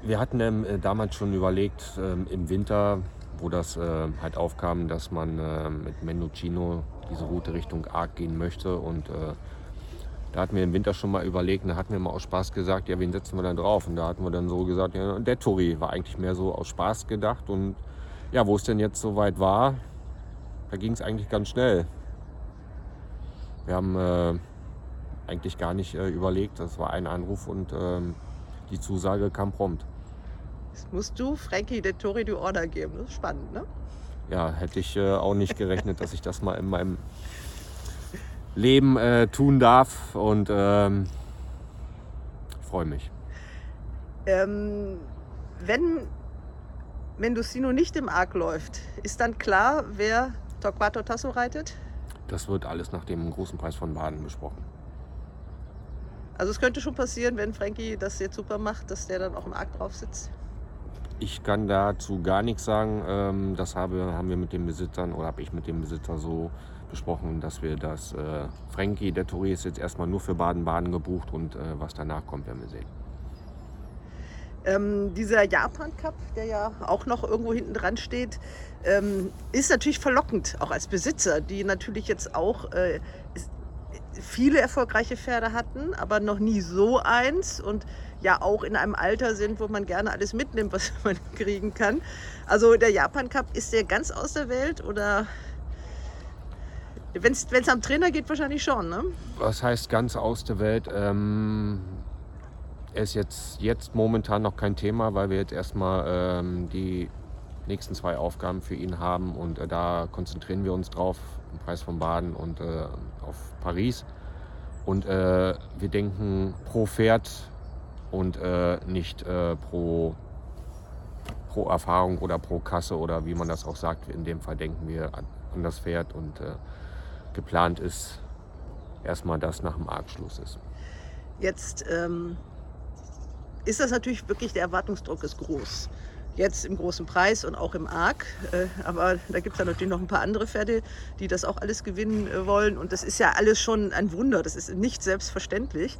wir hatten ähm, äh, damals schon überlegt, ähm, im Winter, wo das äh, halt aufkam, dass man äh, mit Mendocino diese Route Richtung Arc gehen möchte. Und äh, da hatten wir im Winter schon mal überlegt, da hatten wir mal aus Spaß gesagt, ja, wen setzen wir dann drauf? Und da hatten wir dann so gesagt, ja, der Tori war eigentlich mehr so aus Spaß gedacht. Und ja, wo es denn jetzt soweit war, da ging es eigentlich ganz schnell. Wir haben äh, eigentlich gar nicht äh, überlegt, das war ein Anruf und ähm, die Zusage kam prompt. Jetzt musst du Frankie Dettori die Order geben. Das ist spannend, ne? Ja, hätte ich äh, auch nicht gerechnet, dass ich das mal in meinem Leben äh, tun darf und ähm, freue mich. Ähm, wenn Mendocino nicht im Arc läuft, ist dann klar, wer Torquato Tasso reitet? Das wird alles nach dem großen Preis von Baden besprochen. Also es könnte schon passieren, wenn Frankie das jetzt super macht, dass der dann auch im Arc drauf sitzt. Ich kann dazu gar nichts sagen. Ähm, das habe, haben wir mit den Besitzern oder habe ich mit dem Besitzer so besprochen, dass wir das äh, Frankie, der Touri ist jetzt erstmal nur für Baden-Baden gebucht und äh, was danach kommt, werden wir sehen. Ähm, dieser Japan Cup, der ja auch noch irgendwo hinten dran steht, ähm, ist natürlich verlockend, auch als Besitzer, die natürlich jetzt auch äh, viele erfolgreiche Pferde hatten, aber noch nie so eins und ja auch in einem Alter sind, wo man gerne alles mitnimmt, was [LAUGHS] man kriegen kann. Also der Japan Cup, ist der ganz aus der Welt oder wenn es am Trainer geht, wahrscheinlich schon, ne? Was heißt ganz aus der Welt? Ähm, ist jetzt, jetzt momentan noch kein Thema, weil wir jetzt erstmal ähm, die nächsten zwei Aufgaben für ihn haben und äh, da konzentrieren wir uns drauf, im Preis von Baden und äh, auf Paris. Und äh, wir denken pro Pferd und äh, nicht äh, pro, pro Erfahrung oder pro Kasse oder wie man das auch sagt. In dem Fall denken wir an, an das Pferd und äh, geplant ist erstmal, dass nach dem Argschluss ist. Jetzt ähm, ist das natürlich wirklich, der Erwartungsdruck ist groß. jetzt im großen Preis und auch im Arc. Äh, aber da gibt es dann natürlich noch ein paar andere Pferde, die das auch alles gewinnen äh, wollen. Und das ist ja alles schon ein Wunder. Das ist nicht selbstverständlich.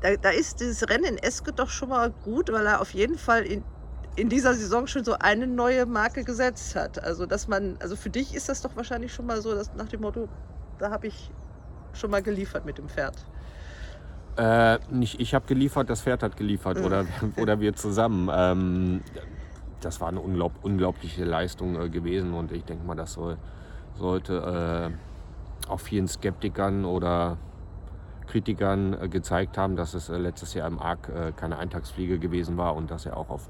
Da, da ist dieses Rennen in Eske doch schon mal gut, weil er auf jeden Fall in, in dieser Saison schon so eine neue Marke gesetzt hat. Also dass man, also für dich ist das doch wahrscheinlich schon mal so, dass nach dem Motto, da habe ich schon mal geliefert mit dem Pferd. Äh, nicht ich habe geliefert, das Pferd hat geliefert oder, [LAUGHS] oder wir zusammen. Ähm, das war eine unglaub, unglaubliche Leistung äh, gewesen und ich denke mal, das soll, sollte äh, auch vielen Skeptikern oder Kritikern äh, gezeigt haben, dass es äh, letztes Jahr im Arc äh, keine Eintagsfliege gewesen war und dass er auch auf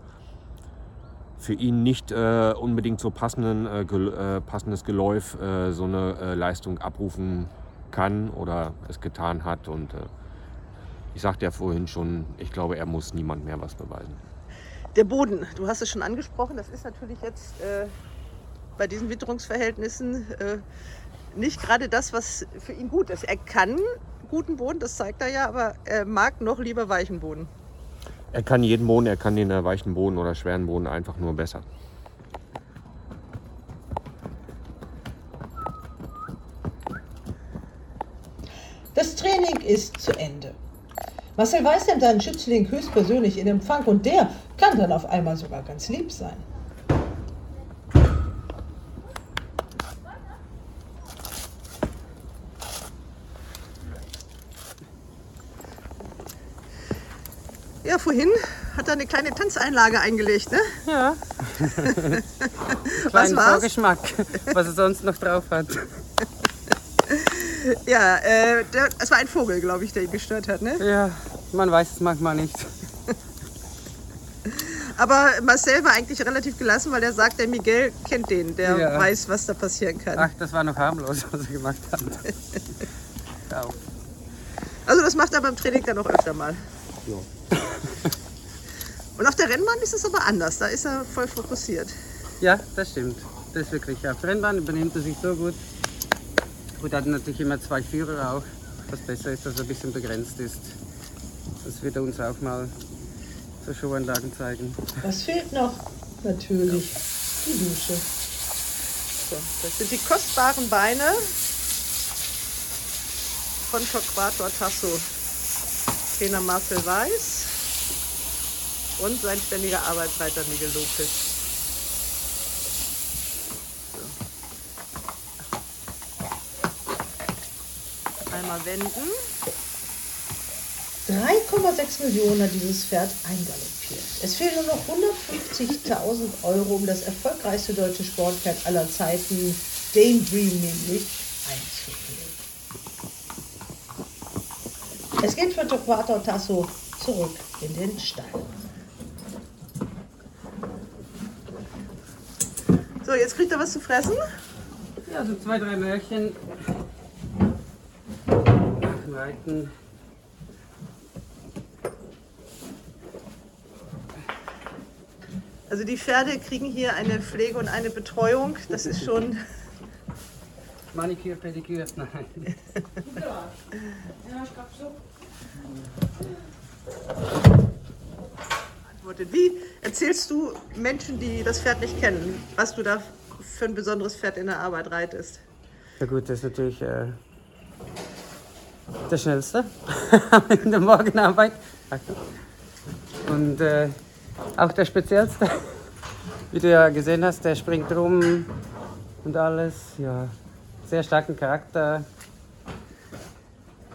für ihn nicht unbedingt so passenden, gel passendes Geläuf so eine Leistung abrufen kann oder es getan hat. Und ich sagte ja vorhin schon, ich glaube, er muss niemand mehr was beweisen. Der Boden, du hast es schon angesprochen, das ist natürlich jetzt äh, bei diesen Witterungsverhältnissen äh, nicht gerade das, was für ihn gut ist. Er kann guten Boden, das zeigt er ja, aber er mag noch lieber weichen Boden. Er kann jeden Boden, er kann den äh, weichen Boden oder schweren Boden einfach nur besser. Das Training ist zu Ende. Marcel Weiß nimmt seinen Schützling höchstpersönlich in Empfang und der kann dann auf einmal sogar ganz lieb sein. Vorhin hat er eine kleine Tanzeinlage eingelegt, ne? Ja. [LAUGHS] Was war's? Vorgeschmack, was er sonst noch drauf hat. Ja, äh, der, es war ein Vogel, glaube ich, der ihn gestört hat, ne? Ja, man weiß es manchmal nicht. Aber Marcel war eigentlich relativ gelassen, weil er sagt, der Miguel kennt den, der Ja. weiß, was da passieren kann. Ach, das war noch harmlos, was er gemacht hat. [LAUGHS] Ja. Also das macht er beim Training dann auch öfter mal. [LAUGHS] Und auf der Rennbahn ist es aber anders, da ist er voll fokussiert. Ja, das stimmt. Das ist wirklich. Auf der Rennbahn übernimmt er sich so gut. Gut, er hat natürlich immer zwei Führer auch. Was besser ist, dass er ein bisschen begrenzt ist. Das wird er uns auch mal zur Showanlagen zeigen. Was fehlt noch? Natürlich die Dusche. So, das sind die kostbaren Beine von Torquato Tasso. Trainer Marcel Weiß und sein ständiger Arbeitsleiter Lopez. So. Einmal wenden. 3,6 Millionen hat dieses Pferd eingaloppiert. Es fehlen nur noch 150.000 Euro, um das erfolgreichste deutsche Sportpferd aller Zeiten, Daydream nämlich, einzuführen. Es geht für Torquato Tasso zurück in den Stall. So, jetzt kriegt er was zu fressen. Ja, so zwei, drei Märchen. Nach dem Reiten. Also die Pferde kriegen hier eine Pflege und eine Betreuung. Das ist schon Maniküre, Pediküre, [LAUGHS] nein. Beantwortet. Wie erzählst du Menschen, die das Pferd nicht kennen, was du da für ein besonderes Pferd in der Arbeit reitest? Ja gut, das ist natürlich äh, der schnellste [LAUGHS] in der Morgenarbeit. Und äh, auch der speziellste. Wie du ja gesehen hast, der springt rum und alles. Ja, sehr starken Charakter.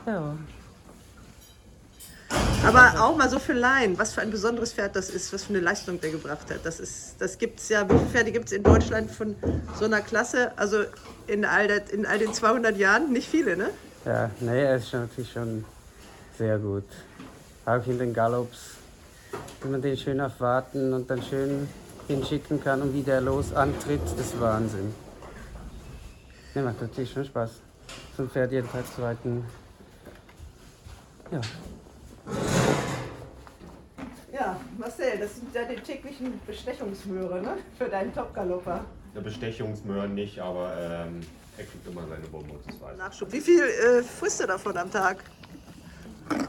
Ja, Aber auch mal so für Laien, was für ein besonderes Pferd das ist, was für eine Leistung der gebracht hat. Das, das gibt es ja, wie viele Pferde gibt es in Deutschland von so einer Klasse? Also in all, der, in all den 200 Jahren nicht viele, ne? ja nee, er ist natürlich schon sehr gut. Auch in den Gallops, wenn man den schön auf Warten und dann schön hinschicken kann und wie der los antritt, das ist Wahnsinn. Ne, macht natürlich schon Spaß, so ein Pferd jeden Tag zu reiten. Ja, Ja, Marcel, das sind deine täglichen Bestechungsmöhre, ne? Für deinen Topgalopper. Eine Bestechungsmöhr nicht, aber ähm, er kriegt immer seine Bonbons, das weiß ich. Nachschub. Wie viel äh, frisst du davon am Tag?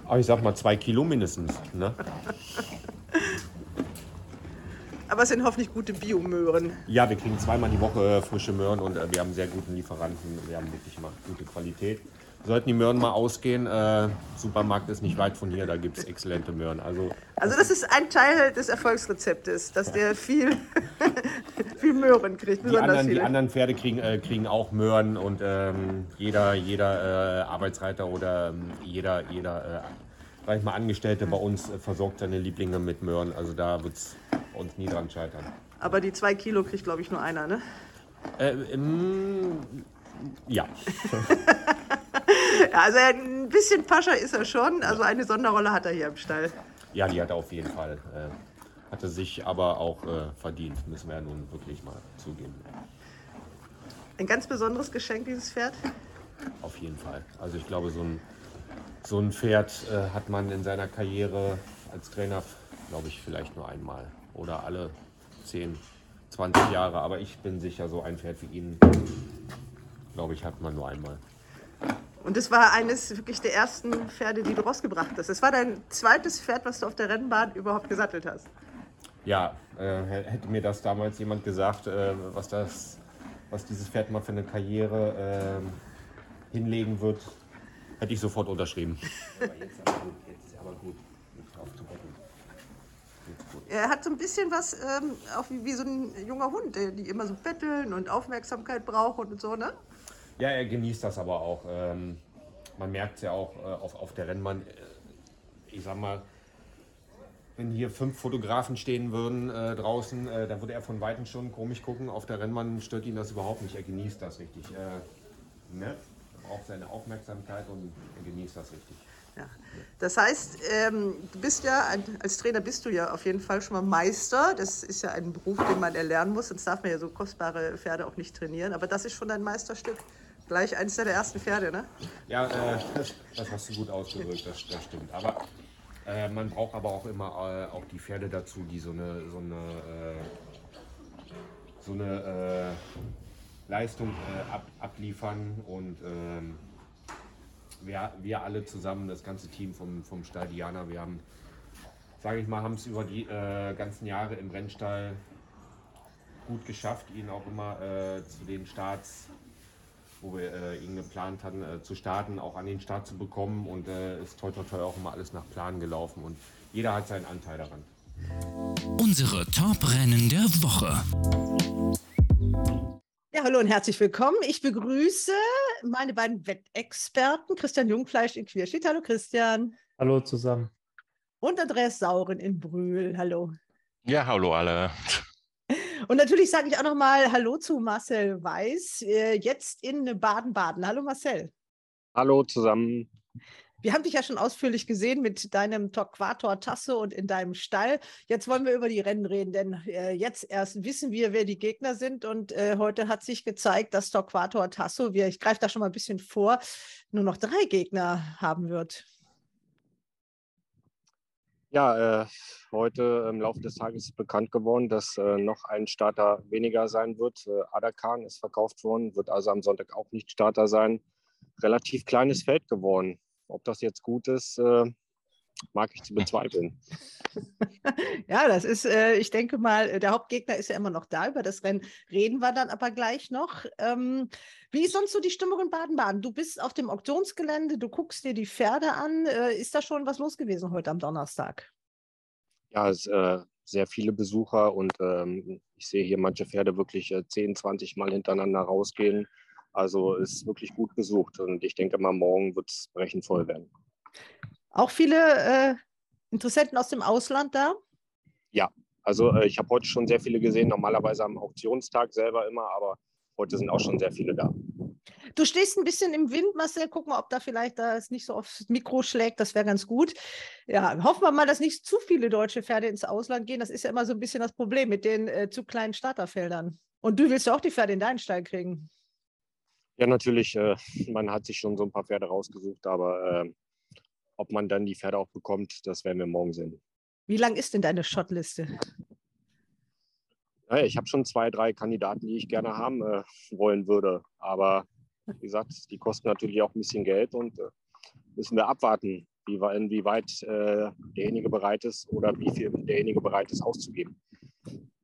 Aber ich sag mal zwei Kilo mindestens. Ne? [LAUGHS] Aber es sind hoffentlich gute Biomöhren. Ja, wir kriegen zweimal die Woche frische Möhren und äh, wir haben sehr guten Lieferanten. Wir haben wirklich mal gute Qualität. Sollten die Möhren mal ausgehen, äh, Supermarkt ist nicht weit von hier, da gibt es exzellente Möhren. Also Also das ist ein Teil des Erfolgsrezeptes, dass der viel, [LAUGHS] viel Möhren kriegt, die anderen, die anderen Pferde kriegen, äh, kriegen auch Möhren und ähm, jeder, jeder äh, Arbeitsreiter oder ähm, jeder, jeder äh, mal, Angestellte bei uns versorgt seine Lieblinge mit Möhren. Also da wird es uns nie dran scheitern. Aber die zwei Kilo kriegt, glaube ich, nur einer, ne? Äh, ähm, ja. [LAUGHS] Also ein bisschen Pascha ist er schon. Also eine Sonderrolle hat er hier im Stall. Ja, die hat er auf jeden Fall. Äh, hatte sich aber auch äh, verdient, müssen wir ja nun wirklich mal zugeben. Ein ganz besonderes Geschenk, dieses Pferd. Auf jeden Fall. Also ich glaube, so ein, so ein Pferd äh, hat man in seiner Karriere als Trainer, glaube ich, vielleicht nur einmal. Oder alle 10, 20 Jahre. Aber ich bin sicher, so ein Pferd wie ihn, glaube ich, hat man nur einmal. Und das war eines wirklich der ersten Pferde, die du rausgebracht hast. Das war dein zweites Pferd, was du auf der Rennbahn überhaupt gesattelt hast. Ja, äh, hätte mir das damals jemand gesagt, äh, was, das, was dieses Pferd mal für eine Karriere äh, hinlegen wird, hätte ich sofort unterschrieben. Aber jetzt aber gut, jetzt aber gut, nicht. Er hat so ein bisschen was, ähm, auch wie, wie so ein junger Hund, der, die immer so betteln und Aufmerksamkeit brauchen und so, ne? Ja, er genießt das aber auch. Ähm, man merkt es ja auch äh, auf, auf der Rennbahn. Äh, Ich sag mal, wenn hier fünf Fotografen stehen würden äh, draußen, äh, dann würde er von Weitem schon komisch gucken. Auf der Rennbahn stört ihn das überhaupt nicht. Er genießt das richtig. Äh, ne? Er braucht seine Aufmerksamkeit und er genießt das richtig. Ja. Das heißt, ähm, du bist ja, ein, als Trainer bist du ja auf jeden Fall schon mal Meister. Das ist ja ein Beruf, den man erlernen muss, sonst darf man ja so kostbare Pferde auch nicht trainieren. Aber das ist schon dein Meisterstück. Gleich eines der ersten Pferde, ne? Ja, äh, das, hast du gut ausgedrückt, das, das stimmt. Aber äh, man braucht aber auch immer äh, auch die Pferde dazu, die so eine, so eine, äh, so eine äh, Leistung äh, ab, abliefern. Und ähm, wir, wir alle zusammen, das ganze Team vom, vom Stall Diana, wir haben, sage ich mal, haben es über die ganzen Jahre im Rennstall gut geschafft, ihn auch immer äh, zu den Starts wo wir äh, ihn geplant hatten, äh, zu starten, auch an den Start zu bekommen. Und äh, ist toi toi toi auch immer alles nach Plan gelaufen. Und jeder hat seinen Anteil daran. Unsere Top-Rennen der Woche. Ja, hallo und herzlich willkommen. Ich begrüße meine beiden Wettexperten, Christian Jungfleisch in Querstedt. Hallo Christian. Hallo zusammen. Und Andreas Sauren in Brühl. Hallo. Ja, hallo alle. Und natürlich sage ich auch noch mal Hallo zu Marcel Weiß, äh, jetzt in Baden-Baden. Hallo Marcel. Hallo zusammen. Wir haben dich ja schon ausführlich gesehen mit deinem Torquator Tasso und in deinem Stall. Jetzt wollen wir über die Rennen reden, denn äh, jetzt erst wissen wir, wer die Gegner sind. Und äh, heute hat sich gezeigt, dass Torquator Tasso, wir, ich greife da schon mal ein bisschen vor, nur noch drei Gegner haben wird. Ja, äh, heute im Laufe des Tages ist bekannt geworden, dass äh, noch ein Starter weniger sein wird. Äh, Adakan ist verkauft worden, wird also am Sonntag auch nicht Starter sein. Relativ kleines Feld geworden. Ob das jetzt gut ist, äh, mag ich zu bezweifeln. [LAUGHS] Ja, das ist, äh, ich denke mal, äh, der Hauptgegner ist ja immer noch da. Über das Rennen reden wir dann aber gleich noch. Ähm, wie ist sonst so die Stimmung in Baden-Baden? Du bist auf dem Auktionsgelände, du guckst dir die Pferde an. Äh, ist da schon was los gewesen heute am Donnerstag? Ja, es, äh, sehr viele Besucher und ähm, ich sehe hier manche Pferde wirklich äh, 10, 20 Mal hintereinander rausgehen. Also ist wirklich gut besucht und ich denke mal, morgen wird es brechend voll werden. Auch viele äh, Interessenten aus dem Ausland da? Also äh, ich habe heute schon sehr viele gesehen, normalerweise am Auktionstag selber immer, aber heute sind auch schon sehr viele da. Du stehst ein bisschen im Wind, Marcel. Guck mal, ob da vielleicht da es nicht so aufs Mikro schlägt. Das wäre ganz gut. Ja, hoffen wir mal, dass nicht zu viele deutsche Pferde ins Ausland gehen. Das ist ja immer so ein bisschen das Problem mit den äh, zu kleinen Starterfeldern. Und du willst ja auch die Pferde in deinen Stall kriegen. Ja, natürlich, äh, man hat sich schon so ein paar Pferde rausgesucht, aber äh, ob man dann die Pferde auch bekommt, das werden wir morgen sehen. Wie lang ist denn deine Shotliste? Ja, ich habe schon zwei, drei Kandidaten, die ich gerne haben äh, wollen würde. Aber wie gesagt, die kosten natürlich auch ein bisschen Geld und äh, müssen wir abwarten, wie, inwieweit äh, derjenige bereit ist oder wie viel derjenige bereit ist auszugeben.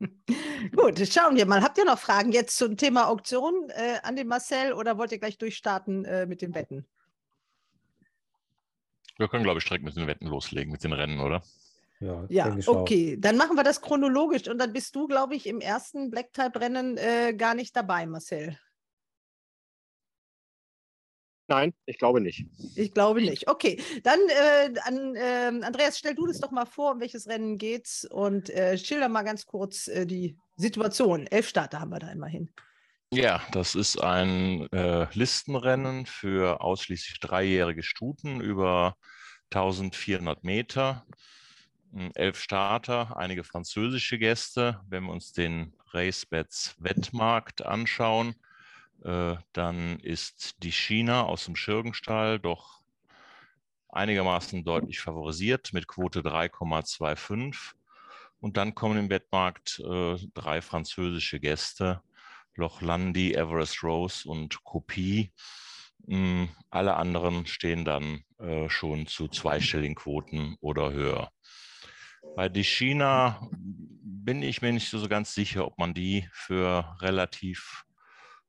[LAUGHS] Gut, schauen wir mal. Habt ihr noch Fragen jetzt zum Thema Auktion äh, an den Marcel oder wollt ihr gleich durchstarten äh, mit den Wetten? Wir können, glaube ich, direkt mit den Wetten loslegen, mit den Rennen, oder? Ja, Ja, ich auch. okay. Dann machen wir das chronologisch und dann bist du, glaube ich, im ersten Black-Type-Rennen äh, gar nicht dabei, Marcel. Nein, ich glaube nicht. Ich glaube nicht. Okay, dann äh, an, ähm, Andreas, stell du das doch mal vor, um welches Rennen geht's und äh, schilder mal ganz kurz äh, die Situation. Elf Starter haben wir da immerhin. Ja, das ist ein äh, Listenrennen für ausschließlich dreijährige Stuten über 1400 Meter. Mm, Elf Starter, einige französische Gäste. Wenn wir uns den RaceBets Wettmarkt anschauen, äh, dann ist die China aus dem Schirgenstall doch einigermaßen deutlich favorisiert mit Quote 3,25. Und dann kommen im Wettmarkt äh, drei französische Gäste, Loch Landi, Everest Rose und Kopie. Mm, Alle anderen stehen dann äh, schon zu zweistelligen Quoten oder höher. Bei die China bin ich mir nicht so ganz sicher, ob man die für relativ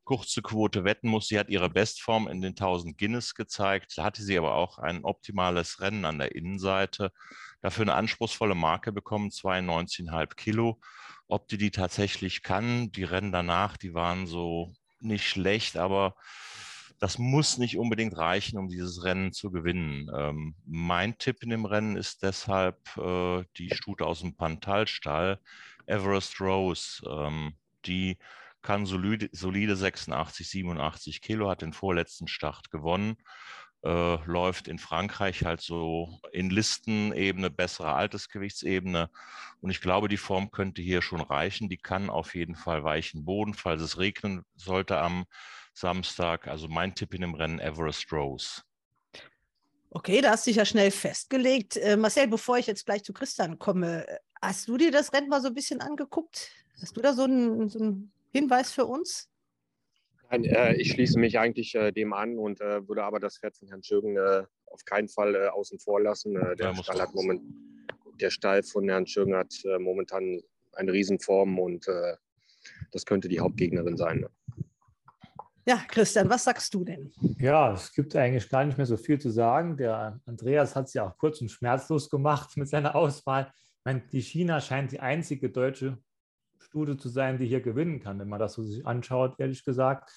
kurze Quote wetten muss. Sie hat ihre Bestform in den 1000 Guinness gezeigt. Da hatte sie aber auch ein optimales Rennen an der Innenseite. Dafür eine anspruchsvolle Marke bekommen, 92,5 Kilo. Ob die die tatsächlich kann, die Rennen danach, die waren so nicht schlecht, aber das muss nicht unbedingt reichen, um dieses Rennen zu gewinnen. Ähm, mein Tipp in dem Rennen ist deshalb äh, die Stute aus dem Pantalstall, Everest Rose. Ähm, die kann solide, solide 86, 87 Kilo, hat den vorletzten Start gewonnen, äh, läuft in Frankreich halt so in Listenebene, bessere Altersgewichtsebene. Und ich glaube, die Form könnte hier schon reichen. Die kann auf jeden Fall weichen Boden, falls es regnen sollte am Samstag. Also mein Tipp in dem Rennen Everest Rose. Okay, da hast du dich ja schnell festgelegt. Äh, Marcel, bevor ich jetzt gleich zu Christian komme, äh, hast du dir das Rennen mal so ein bisschen angeguckt? Hast du da so einen, so einen Hinweis für uns? Nein, äh, ich schließe mich eigentlich äh, dem an und äh, würde aber das Pferd von Herrn Schürgen äh, auf keinen Fall äh, außen vor lassen. Äh, der, Ja, Stall hat moment, der Stall von Herrn Schürgen hat äh, momentan eine Riesenform und äh, das könnte die Hauptgegnerin sein. Ne? Ja, Christian, was sagst du denn? Ja, es gibt eigentlich gar nicht mehr so viel zu sagen. Der Andreas hat es ja auch kurz und schmerzlos gemacht [LAUGHS] mit seiner Auswahl. Ich meine, die China scheint die einzige deutsche Stute zu sein, die hier gewinnen kann, wenn man das so sich anschaut, ehrlich gesagt.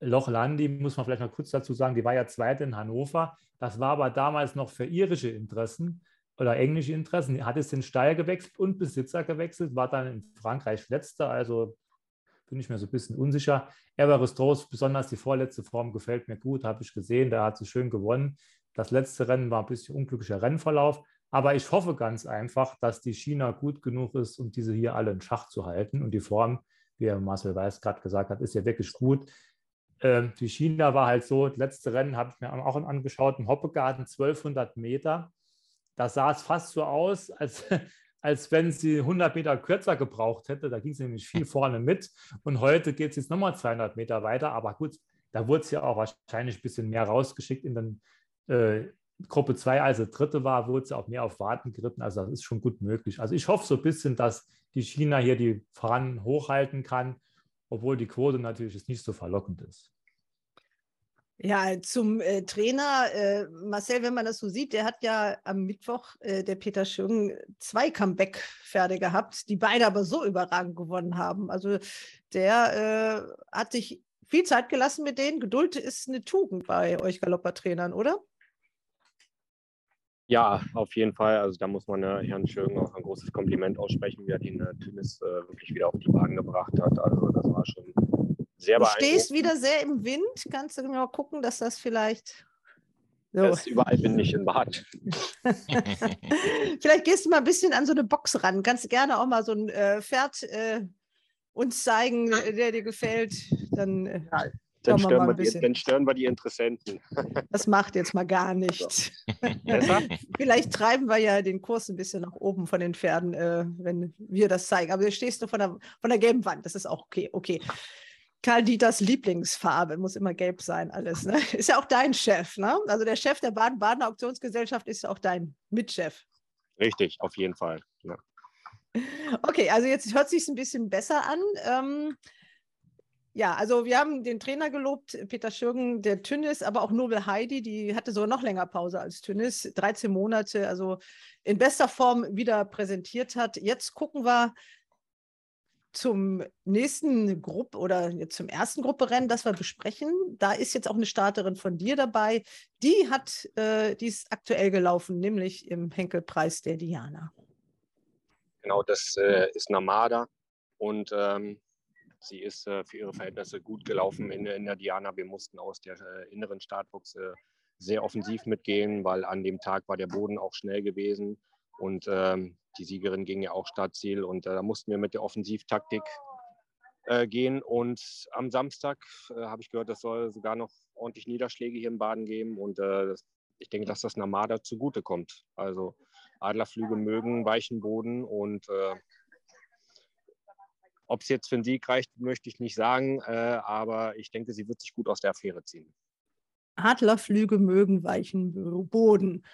Loch Landi, muss man vielleicht mal kurz dazu sagen, die war ja zweite in Hannover. Das war aber damals noch für irische Interessen oder englische Interessen. Die hat jetzt den Stall gewechselt und Besitzer gewechselt, war dann in Frankreich letzter, also bin ich mir so ein bisschen unsicher. Everest Rose, besonders die vorletzte Form, gefällt mir gut, habe ich gesehen, da hat sie schön gewonnen. Das letzte Rennen war ein bisschen unglücklicher Rennverlauf, aber ich hoffe ganz einfach, dass die China gut genug ist, um diese hier alle in Schach zu halten. Und die Form, wie Marcel Weiß gerade gesagt hat, ist ja wirklich gut. Ähm, die China war halt so, das letzte Rennen habe ich mir auch angeschaut, im Hoppegarten 1200 Meter. Da sah es fast so aus, als, [LAUGHS] als wenn sie 100 Meter kürzer gebraucht hätte. Da ging sie nämlich viel vorne mit. Und heute geht es jetzt nochmal 200 Meter weiter. Aber gut, da wurde es ja auch wahrscheinlich ein bisschen mehr rausgeschickt in den äh, Gruppe 2, als sie dritte war, wurde sie auch mehr auf Warten geritten. Also das ist schon gut möglich. Also ich hoffe so ein bisschen, dass die China hier die Fahnen hochhalten kann, obwohl die Quote natürlich jetzt nicht so verlockend ist. Ja, zum äh, Trainer, äh, Marcel, wenn man das so sieht, der hat ja am Mittwoch, äh, der Peter Schürgen, zwei Comeback-Pferde gehabt, die beide aber so überragend gewonnen haben. Also der äh, hat sich viel Zeit gelassen mit denen. Geduld ist eine Tugend bei euch Galoppertrainern, oder? Ja, auf jeden Fall. Also da muss man äh, Herrn Schürgen auch ein großes Kompliment aussprechen, wie er den äh, Tennis äh, wirklich wieder auf die Bahn gebracht hat. Also das war schon sehr Du beeindruckend. stehst wieder sehr im Wind. Kannst du mal gucken, dass das vielleicht. So. Ist überall Wind nicht in Bad. [LAUGHS] Vielleicht gehst du mal ein bisschen an so eine Box ran. Kannst gerne auch mal so ein äh, Pferd äh, uns zeigen, der dir gefällt. Dann, äh, Dann stören, die, dann stören wir die Interessenten. [LAUGHS] Das macht jetzt mal gar nichts. Besser? [LAUGHS] Vielleicht treiben wir ja den Kurs ein bisschen nach oben von den Pferden, äh, wenn wir das zeigen. Aber du stehst nur von der, von der gelben Wand. Das ist auch okay. Okay. Karl Dieters Lieblingsfarbe muss immer gelb sein, alles. Ne? Ist ja auch dein Chef. Ne? Also der Chef der Baden-Badener Auktionsgesellschaft ist ja auch dein Mitchef. Richtig, auf jeden Fall. Ja. Okay, also jetzt hört sich ein bisschen besser an. Ähm, ja, also wir haben den Trainer gelobt, Peter Schürgen, der Tünnis, aber auch Nobel Heidi, die hatte sogar noch länger Pause als Tünnis, 13 Monate, also in bester Form wieder präsentiert hat. Jetzt gucken wir zum nächsten Gruppe oder jetzt zum ersten Grupperennen, das wir besprechen. Da ist jetzt auch eine Starterin von dir dabei. Die hat, äh, die ist aktuell gelaufen, nämlich im Henkelpreis der Diana. Genau, das äh, ist Namada und ähm, sie ist äh, für ihre Verhältnisse gut gelaufen in, in, der Diana. Wir mussten aus der äh, inneren Startbox äh, sehr offensiv mitgehen, weil an dem Tag war der Boden auch schnell gewesen und ähm, die Siegerin ging ja auch Startziel und äh, da mussten wir mit der Offensivtaktik äh, gehen. Und am Samstag habe ich gehört, es soll sogar noch ordentlich Niederschläge hier im Baden geben und das, ich denke, dass das Namada zugutekommt. Also Adlerflüge mögen weichen Boden und ob es jetzt für den Sieg reicht, möchte ich nicht sagen, äh, aber ich denke, sie wird sich gut aus der Affäre ziehen. Adlerflüge mögen weichen Boden.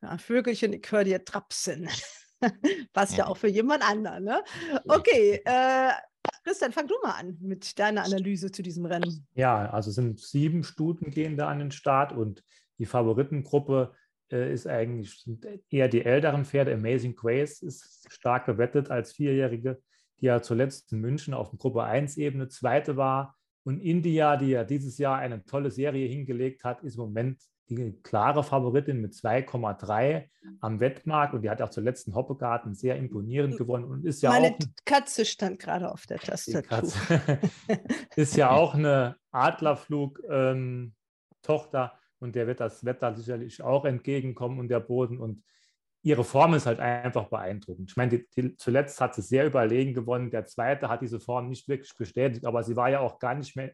Ja, Vögelchen, ich höre dir trapsen. [LAUGHS] Passt ja auch für jemand anderen. Ne? Okay, äh, Christian, fang du mal an mit deiner Analyse zu diesem Rennen. Ja, also sind sieben Stuten gehen da an den Start und die Favoritengruppe äh, ist eigentlich eher die älteren Pferde. Amazing Grace ist stark gewettet als Vierjährige, die ja zuletzt in München auf Gruppe 1-Ebene Zweite war. Und India, die ja dieses Jahr eine tolle Serie hingelegt hat, ist im Moment die klare Favoritin mit 2,3 am Wettmarkt und die hat auch zur letzten Hoppegarten sehr imponierend gewonnen und ist ja Meine auch. Katze stand gerade auf der Tastatur. [LAUGHS] ist ja auch eine Adlerflug-Tochter ähm, und der wird das Wetter sicherlich auch entgegenkommen und der Boden und ihre Form ist halt einfach beeindruckend. Ich meine, die, die, zuletzt hat sie sehr überlegen gewonnen. Der zweite hat diese Form nicht wirklich bestätigt, aber sie war ja auch gar nicht mehr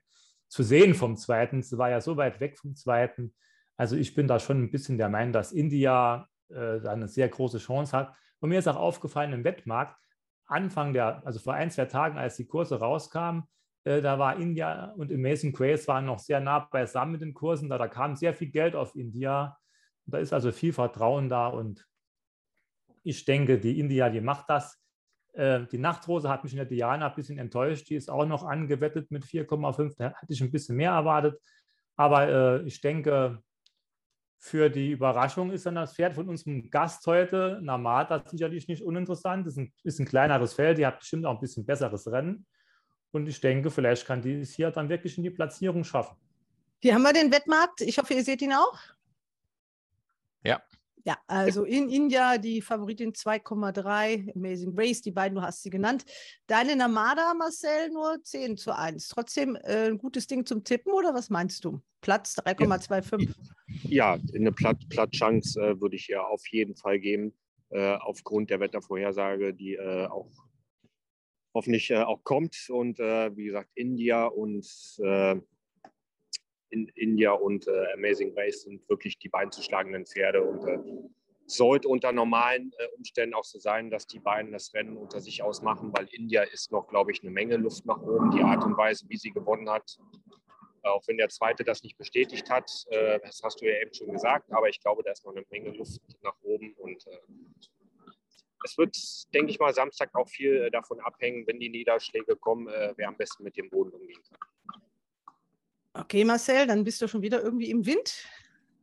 zu sehen vom zweiten. Sie war ja so weit weg vom zweiten. Also ich bin da schon ein bisschen der Meinung, dass India äh, da eine sehr große Chance hat. Und mir ist auch aufgefallen im Wettmarkt, Anfang der, also vor ein, zwei Tagen, als die Kurse rauskamen, äh, da war India und Amazing Grace waren noch sehr nah beisammen mit den Kursen. Da, da kam sehr viel Geld auf India. Da ist also viel Vertrauen da und ich denke, die India, die macht das. Äh, die Nachtrose hat mich in der Diana ein bisschen enttäuscht. Die ist auch noch angewettet mit 4,5. Da hatte ich ein bisschen mehr erwartet. Aber äh, ich denke, für die Überraschung ist dann das Pferd von unserem Gast heute, Namata, sicherlich nicht uninteressant. Das ist ein, ist ein kleineres Feld, die hat bestimmt auch ein bisschen besseres Rennen. Und ich denke, vielleicht kann die es hier dann wirklich in die Platzierung schaffen. Hier haben wir den Wettmarkt. Ich hoffe, ihr seht ihn auch. Ja. Also in India die Favoritin 2,3, Amazing Race, die beiden, du hast sie genannt. Deine Namada, Marcel, nur 10 zu 1. Trotzdem äh, ein gutes Ding zum Tippen oder was meinst du? Platz 3,25. Ja, eine Platt, Plattchance äh, würde ich ihr auf jeden Fall geben, äh, aufgrund der Wettervorhersage, die äh, auch hoffentlich äh, auch kommt. Und äh, wie gesagt, India und in India und äh, Amazing Race sind wirklich die beiden zu schlagenden Pferde und äh, sollte unter normalen äh, Umständen auch so sein, dass die beiden das Rennen unter sich ausmachen, weil India ist noch, glaube ich, eine Menge Luft nach oben. Die Art und Weise, wie sie gewonnen hat, auch wenn der Zweite das nicht bestätigt hat, äh, das hast du ja eben schon gesagt, aber ich glaube, da ist noch eine Menge Luft nach oben und äh, es wird, denke ich mal, Samstag auch viel äh, davon abhängen, wenn die Niederschläge kommen, wer am besten mit dem Boden umgehen kann. Okay, Marcel, dann bist du schon wieder irgendwie im Wind.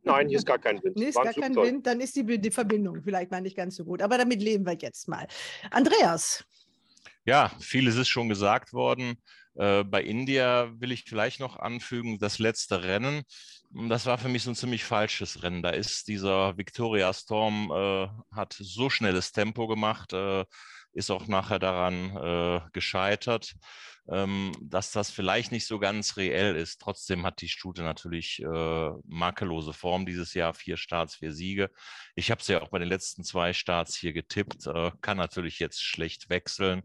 Nein, hier ist gar kein Wind. Nee, ist gar kein Wind, dann ist die, die Verbindung vielleicht mal nicht ganz so gut. Aber damit leben wir jetzt mal. Andreas. Ja, vieles ist schon gesagt worden. Äh, bei India will ich vielleicht noch anfügen, das letzte Rennen, das war für mich so ein ziemlich falsches Rennen. Da ist dieser Victoria Storm, äh, hat so schnelles Tempo gemacht, äh, ist auch nachher daran äh, gescheitert ähm, dass das vielleicht nicht so ganz reell ist. Trotzdem hat die Stute natürlich äh, makellose Form dieses Jahr, vier Starts, vier Siege. Ich habe sie ja auch bei den letzten zwei Starts hier getippt, äh, kann natürlich jetzt schlecht wechseln,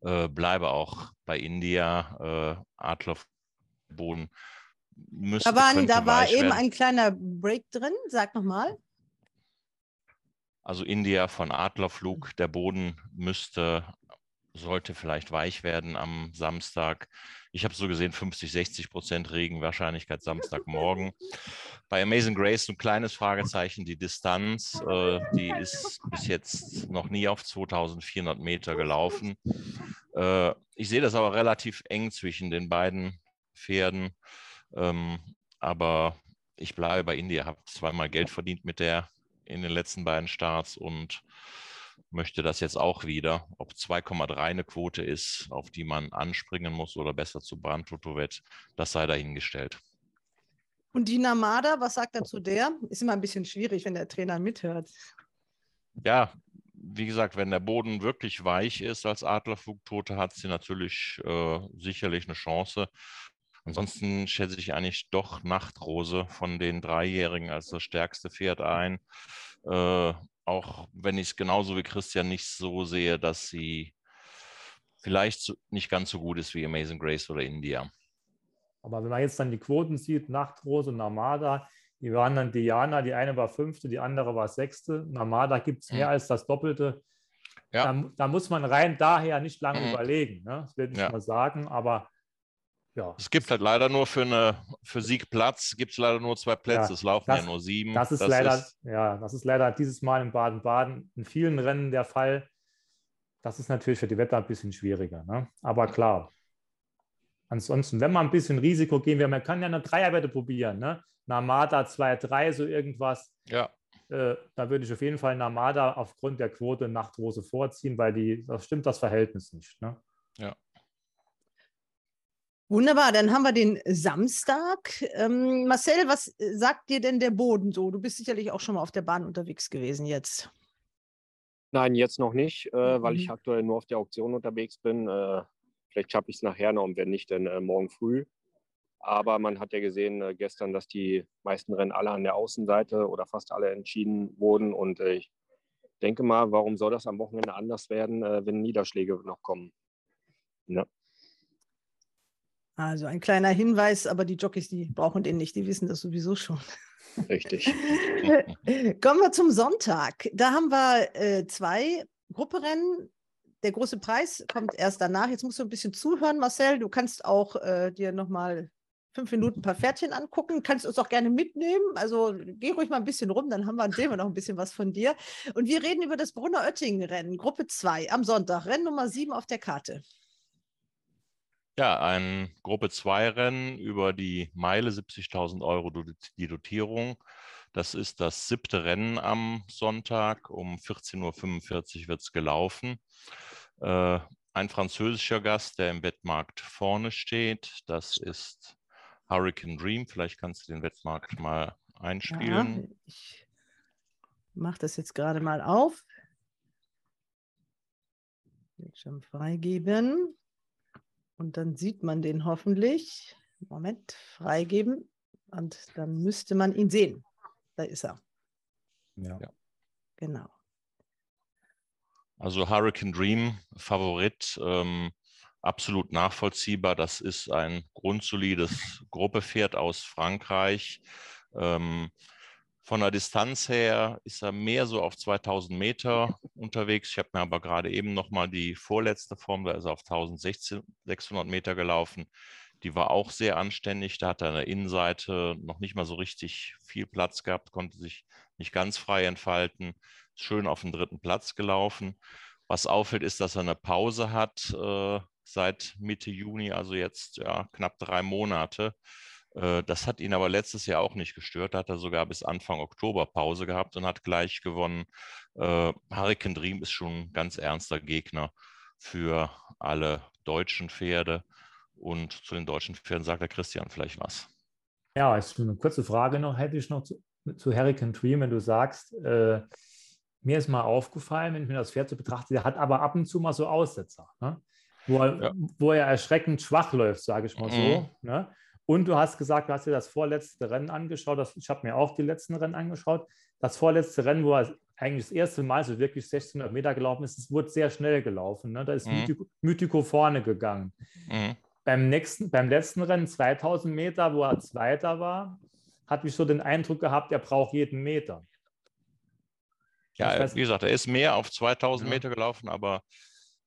äh, bleibe auch bei India, äh, Adlerboden. Müsste, da, waren, da war eben werden. ein kleiner Break drin, sag nochmal. Also India von Adlerflug, der Boden müsste sollte vielleicht weich werden am Samstag. Ich habe so gesehen 50, 60 Prozent Regenwahrscheinlichkeit Samstagmorgen. Bei Amazing Grace ein kleines Fragezeichen. Die Distanz, äh, die ist bis jetzt noch nie auf 2400 Meter gelaufen. Äh, ich sehe das aber relativ eng zwischen den beiden Pferden. Ähm, aber ich bleibe bei India, habe zweimal Geld verdient mit der in den letzten beiden Starts und möchte das jetzt auch wieder. Ob 2,3 eine Quote ist, auf die man anspringen muss oder besser zu Brandtotovet, das sei dahingestellt. Und die Namada, was sagt er zu der? Ist immer ein bisschen schwierig, wenn der Trainer mithört. Ja, wie gesagt, wenn der Boden wirklich weich ist als Adlerflugtote, hat sie natürlich äh, sicherlich eine Chance. Ansonsten schätze ich eigentlich doch Nachtrose von den Dreijährigen als das stärkste Pferd ein. Äh, auch wenn ich es genauso wie Christian nicht so sehe, dass sie vielleicht nicht ganz so gut ist wie Amazing Grace oder India. Aber wenn man jetzt dann die Quoten sieht, Nachtrose Namada, die waren dann Diana, die eine war fünfte, die andere war sechste. Namada gibt es mehr mhm. als das Doppelte. Ja. Da, da, muss man rein daher nicht lange mhm. überlegen. Ne? Das werde ich ja. mal sagen, aber ja. Es gibt halt leider nur für eine für Siegplatz gibt es leider nur zwei Plätze. Ja, es laufen das, ja nur sieben. Das ist das leider, ist, ja, das ist leider dieses Mal in Baden-Baden in vielen Rennen der Fall. Das ist natürlich für die Wetter ein bisschen schwieriger. Ne? Aber klar. Ansonsten, wenn man ein bisschen Risiko gehen will, man kann ja eine Dreierwette probieren. Ne? Namada 2-3, so irgendwas. Ja. Äh, da würde ich auf jeden Fall Namada aufgrund der Quote Nachtrose vorziehen, weil die, das stimmt das Verhältnis nicht. Ne? Ja. Wunderbar, dann haben wir den Samstag. Ähm, Marcel, was äh, sagt dir denn der Boden so? Du bist sicherlich auch schon mal auf der Bahn unterwegs gewesen jetzt. Nein, jetzt noch nicht, äh, mhm. weil ich aktuell nur auf der Auktion unterwegs bin. Äh, vielleicht schaffe ich es nachher noch und wenn nicht, dann äh, morgen früh. Aber man hat ja gesehen äh, gestern, dass die meisten Rennen alle an der Außenseite oder fast alle entschieden wurden. Und äh, ich denke mal, warum soll das am Wochenende anders werden, wenn Niederschläge noch kommen? Ja. Also ein kleiner Hinweis, aber die Jockeys, die brauchen den nicht, die wissen das sowieso schon. [LAUGHS] Richtig. [LAUGHS] Kommen wir zum Sonntag. Da haben wir äh, zwei Grupperennen. Der große Preis kommt erst danach. Jetzt musst du ein bisschen zuhören, Marcel. Du kannst auch äh, dir nochmal fünf Minuten ein paar Pferdchen angucken. Kannst uns auch gerne mitnehmen. Also geh ruhig mal ein bisschen rum, dann haben wir, sehen wir noch ein bisschen was von dir. Und wir reden über das Brunner Oettingen-Rennen, Gruppe 2 am Sonntag, Rennen Nummer 7 auf der Karte. Ja, ein Gruppe 2 Rennen über die Meile, 70.000 Euro die Dotierung. Das ist das siebte Rennen am Sonntag. Um 14.45 Uhr wird es gelaufen. Äh, ein französischer Gast, der im Wettmarkt vorne steht, das ist Hurricane Dream. Vielleicht kannst du den Wettmarkt mal einspielen. Ja, ich mache das jetzt gerade mal auf. Bildschirm freigeben. Und dann sieht man den hoffentlich. Moment, freigeben. Und dann müsste man ihn sehen. Da ist er. Ja. Genau. Also Hurricane Dream, Favorit, ähm, absolut nachvollziehbar. Das ist ein grundsolides Gruppepferd aus Frankreich. Ähm, von der Distanz her ist er mehr so auf 2000 Meter unterwegs. Ich habe mir aber gerade eben nochmal die vorletzte Form, da ist er auf 1600 Meter gelaufen. Die war auch sehr anständig. Da hat er an der Innenseite noch nicht mal so richtig viel Platz gehabt, konnte sich nicht ganz frei entfalten. Schön auf den dritten Platz gelaufen. Was auffällt, ist, dass er eine Pause hat äh, seit Mitte Juni, also jetzt ja, knapp drei Monate. Äh, das hat ihn aber letztes Jahr auch nicht gestört. Da hat er sogar bis Anfang Oktober Pause gehabt und hat gleich gewonnen. Äh, Hurricane Dream ist schon ein ganz ernster Gegner für alle deutschen Pferde. Und zu den deutschen Pferden sagt der Christian vielleicht was. Ja, ist eine kurze Frage noch, hätte ich noch zu, zu Hurricane Dream, wenn du sagst, äh, mir ist mal aufgefallen, wenn ich mir das Pferd so betrachte, der hat aber ab und zu mal so Aussetzer, ne? wo, er, ja. wo er erschreckend schwach läuft, sage ich mal mhm. so. Ne? Und du hast gesagt, du hast dir das vorletzte Rennen angeschaut. Das, ich habe mir auch die letzten Rennen angeschaut. Das vorletzte Rennen, wo er eigentlich das erste Mal so wirklich 1600 Meter gelaufen ist, es wurde sehr schnell gelaufen. Ne? Da ist mhm. Mythico, Mythico, vorne gegangen. Mhm. Beim, nächsten, beim letzten Rennen, 2000 Meter, wo er Zweiter war, hatte ich so den Eindruck gehabt, er braucht jeden Meter. Ja, wie gesagt, er ist mehr auf 2000 ja. Meter gelaufen, aber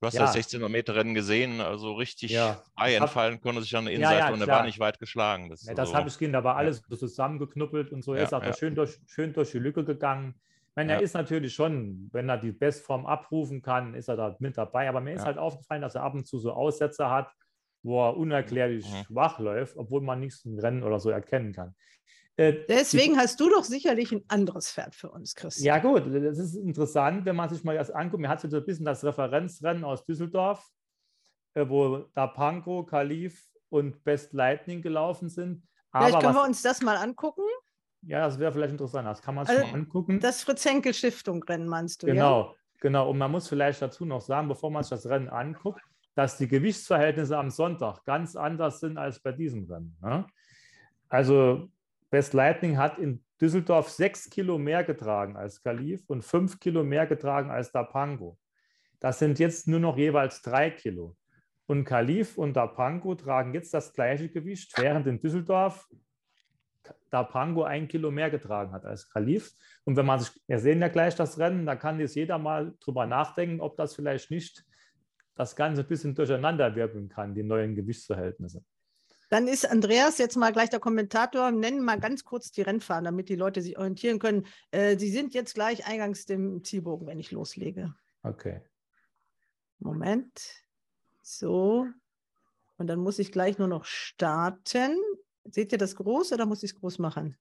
Du hast Ja. das 1600 Meter Rennen gesehen, also richtig Ja. hab- entfallen konnte sich an der Ja, Innenseite ja, und er war nicht weit geschlagen. Das, Ja, das also- habe ich gesehen, da war alles so zusammengeknuppelt und so. Er Ja, ist ja. schön, durch, schön durch die Lücke gegangen. Ich meine, er Ja. ist natürlich schon, wenn er die Bestform abrufen kann, ist er da mit dabei. Aber mir ist Ja. halt aufgefallen, dass er ab und zu so Aussätze hat, wo er unerklärlich Mhm. schwach läuft, obwohl man nichts im Rennen oder so erkennen kann. Äh, Deswegen hast du doch sicherlich ein anderes Pferd für uns, Christian. Ja, gut, das ist interessant, wenn man sich mal das anguckt. Mir hat so ein bisschen das Referenzrennen aus Düsseldorf, äh, wo Dapanko, Kalif und Best Lightning gelaufen sind. Vielleicht Aber können wir was, uns das mal angucken. ja, das wäre vielleicht interessant. Das kann man sich Also, mal angucken. Das Fritz-Henkel-Stiftung-Rennen meinst du, ja? Genau, genau. Und man muss vielleicht dazu noch sagen, bevor man sich das Rennen anguckt, dass die Gewichtsverhältnisse am Sonntag ganz anders sind als bei diesem Rennen. Ne? Also Best Lightning hat in Düsseldorf sechs Kilo mehr getragen als Kalif und fünf Kilo mehr getragen als Dapango. Das sind jetzt nur noch jeweils drei Kilo. Und Kalif und Dapango tragen jetzt das gleiche Gewicht, während in Düsseldorf Dapango ein Kilo mehr getragen hat als Kalif. Und wenn man sich, wir sehen ja gleich das Rennen, da kann jetzt jeder mal drüber nachdenken, ob das vielleicht nicht das Ganze ein bisschen durcheinander wirbeln kann, die neuen Gewichtsverhältnisse. Dann ist Andreas jetzt mal gleich der Kommentator. Nennen mal ganz kurz die Rennfahrer, damit die Leute sich orientieren können. Äh, Sie sind jetzt gleich eingangs dem Zielbogen, wenn ich loslege. Okay. Moment. So. Und dann muss ich gleich nur noch starten. Seht ihr das groß oder muss ich es groß machen?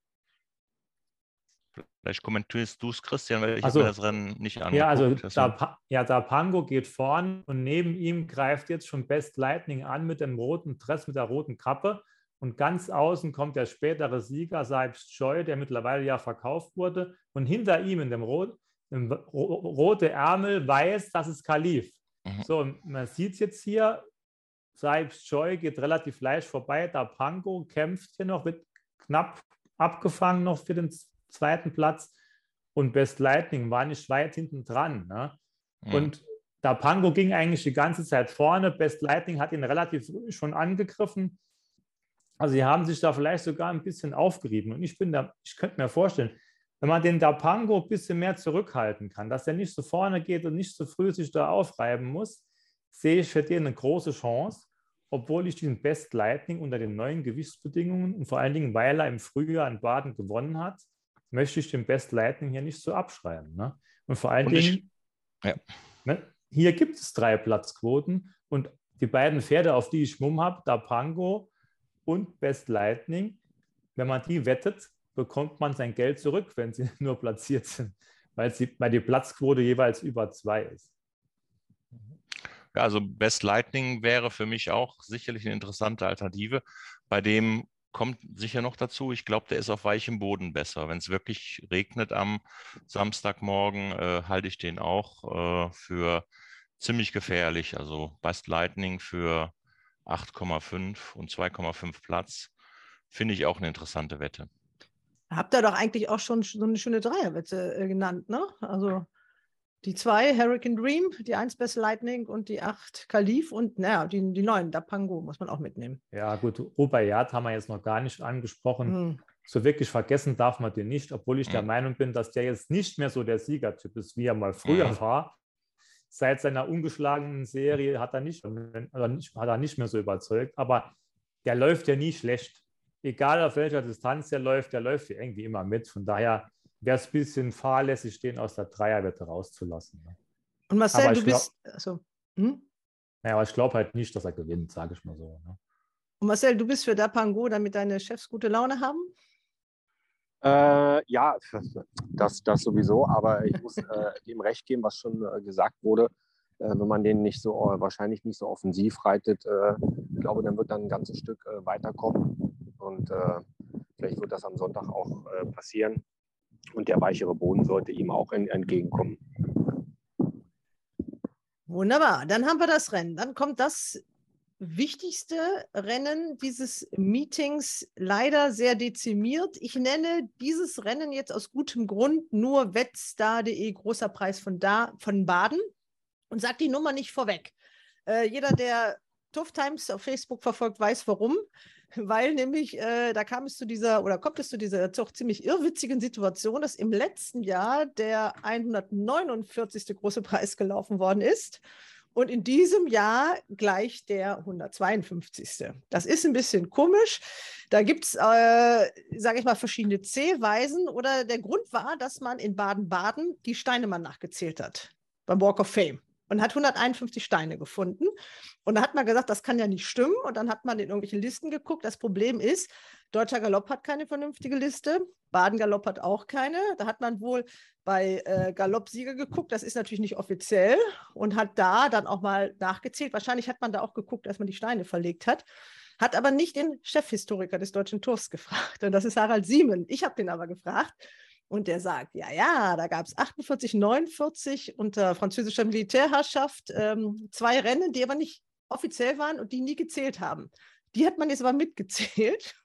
Vielleicht kommentierst du es, Christian, weil ich Ach habe so. mir das Rennen nicht angeguckt. Ja, also da, ja, Dapango geht vorn und neben ihm greift jetzt schon Best Lightning an mit dem roten Dress, mit der roten Kappe. Und ganz außen kommt der spätere Sieger, Saibs Joy, der mittlerweile ja verkauft wurde. Und hinter ihm in dem, Rot, im ro rote Ärmel weiß, das ist Kalif. Mhm. So, man sieht es jetzt hier, Saibs Joy geht relativ leicht vorbei. Dapango kämpft hier noch, wird knapp abgefangen noch für den zweiten Platz. Und Best Lightning war nicht weit hinten dran. Ne? Mhm. Und Dapango ging eigentlich die ganze Zeit vorne. Best Lightning hat ihn relativ früh schon angegriffen. Also sie haben sich da vielleicht sogar ein bisschen aufgerieben. Und ich bin da, ich könnte mir vorstellen, wenn man den Dapango ein bisschen mehr zurückhalten kann, dass er nicht so vorne geht und nicht so früh sich da aufreiben muss, sehe ich für den eine große Chance, obwohl ich den Best Lightning unter den neuen Gewichtsbedingungen und vor allen Dingen, weil er im Frühjahr in Baden gewonnen hat, möchte ich den Best Lightning hier nicht so abschreiben. Ne? Und vor allen Und ich- Dingen, ja. ne, hier gibt es drei Platzquoten und die beiden Pferde, auf die ich Mumm habe, Dapango und Best Lightning, wenn man die wettet, bekommt man sein Geld zurück, wenn sie [LAUGHS] nur platziert sind, weil, sie, weil die Platzquote jeweils über zwei ist. Ja, also Best Lightning wäre für mich auch sicherlich eine interessante Alternative. Bei dem kommt sicher noch dazu, ich glaube, der ist auf weichem Boden besser. Wenn es wirklich regnet am Samstagmorgen, äh, halte ich den auch äh, für ziemlich gefährlich. Also Best Lightning für 8,5 und 2,5 Platz finde ich auch eine interessante Wette. Habt ihr doch eigentlich auch schon so eine schöne Dreierwette äh, genannt, ne? Also die zwei, Hurricane Dream, die 1 Best Lightning und die 8 Kalif und naja, die, die 9, Dapango muss man auch mitnehmen. Ja, gut, Rubaiyat haben wir jetzt noch gar nicht angesprochen. Hm. So wirklich vergessen darf man den nicht, obwohl ich der Mhm. Meinung bin, dass der jetzt nicht mehr so der Siegertyp ist, wie er mal früher Mhm. war. Seit seiner ungeschlagenen Serie hat er nicht, oder nicht, hat er nicht mehr so überzeugt, aber der läuft ja nie schlecht. Egal auf welcher Distanz der läuft, der läuft ja irgendwie immer mit. Von daher wäre es ein bisschen fahrlässig, den aus der Dreierwette rauszulassen. ne? Und Marcel, Aber du ich glaub- bist. Also, hm? Naja, aber ich glaube halt nicht, dass er gewinnt, sage ich mal so. Ne? Und Marcel, du bist für Dapango, damit deine Chefs gute Laune haben? Äh, ja, das, das sowieso, aber ich muss äh, [LAUGHS] dem recht geben, was schon äh, gesagt wurde. Äh, wenn man den nicht so äh, wahrscheinlich nicht so offensiv reitet, äh, ich glaube, dann wird dann ein ganzes Stück äh, weiterkommen. Und äh, vielleicht wird das am Sonntag auch äh, passieren. Und der weichere Boden sollte ihm auch en- entgegenkommen. Wunderbar, dann haben wir das Rennen. Dann kommt das wichtigste Rennen dieses Meetings, leider sehr dezimiert. Ich nenne dieses Rennen jetzt aus gutem Grund nur wettstar.de, großer Preis von, da, von Baden und sage die Nummer nicht vorweg. Äh, jeder, der Tough Times auf Facebook verfolgt, weiß warum. Weil nämlich äh, da kam es zu dieser oder kommt es zu dieser doch ziemlich irrwitzigen Situation, dass im letzten Jahr der 149. große Preis gelaufen worden ist. Und in diesem Jahr gleich der 152. Das ist ein bisschen komisch. Da gibt es, äh, sage ich mal, verschiedene C-Weisen. Oder der Grund war, dass man in Baden-Baden die Steine mal nachgezählt hat beim Walk of Fame und hat 151 Steine gefunden. Und da hat man gesagt, das kann ja nicht stimmen. Und dann hat man in irgendwelchen Listen geguckt. Das Problem ist, Deutscher Galopp hat keine vernünftige Liste. Baden-Galopp hat auch keine. Da hat man wohl bei äh, Galoppsieger geguckt. Das ist natürlich nicht offiziell und hat da dann auch mal nachgezählt. Wahrscheinlich hat man da auch geguckt, dass man die Steine verlegt hat. Hat aber nicht den Chefhistoriker des Deutschen Tours gefragt. Und das ist Harald Siemen. Ich habe den aber gefragt. Und der sagt, ja, ja, da gab es 48, 49 unter französischer Militärherrschaft ähm, zwei Rennen, die aber nicht offiziell waren und die nie gezählt haben. Die hat man jetzt aber mitgezählt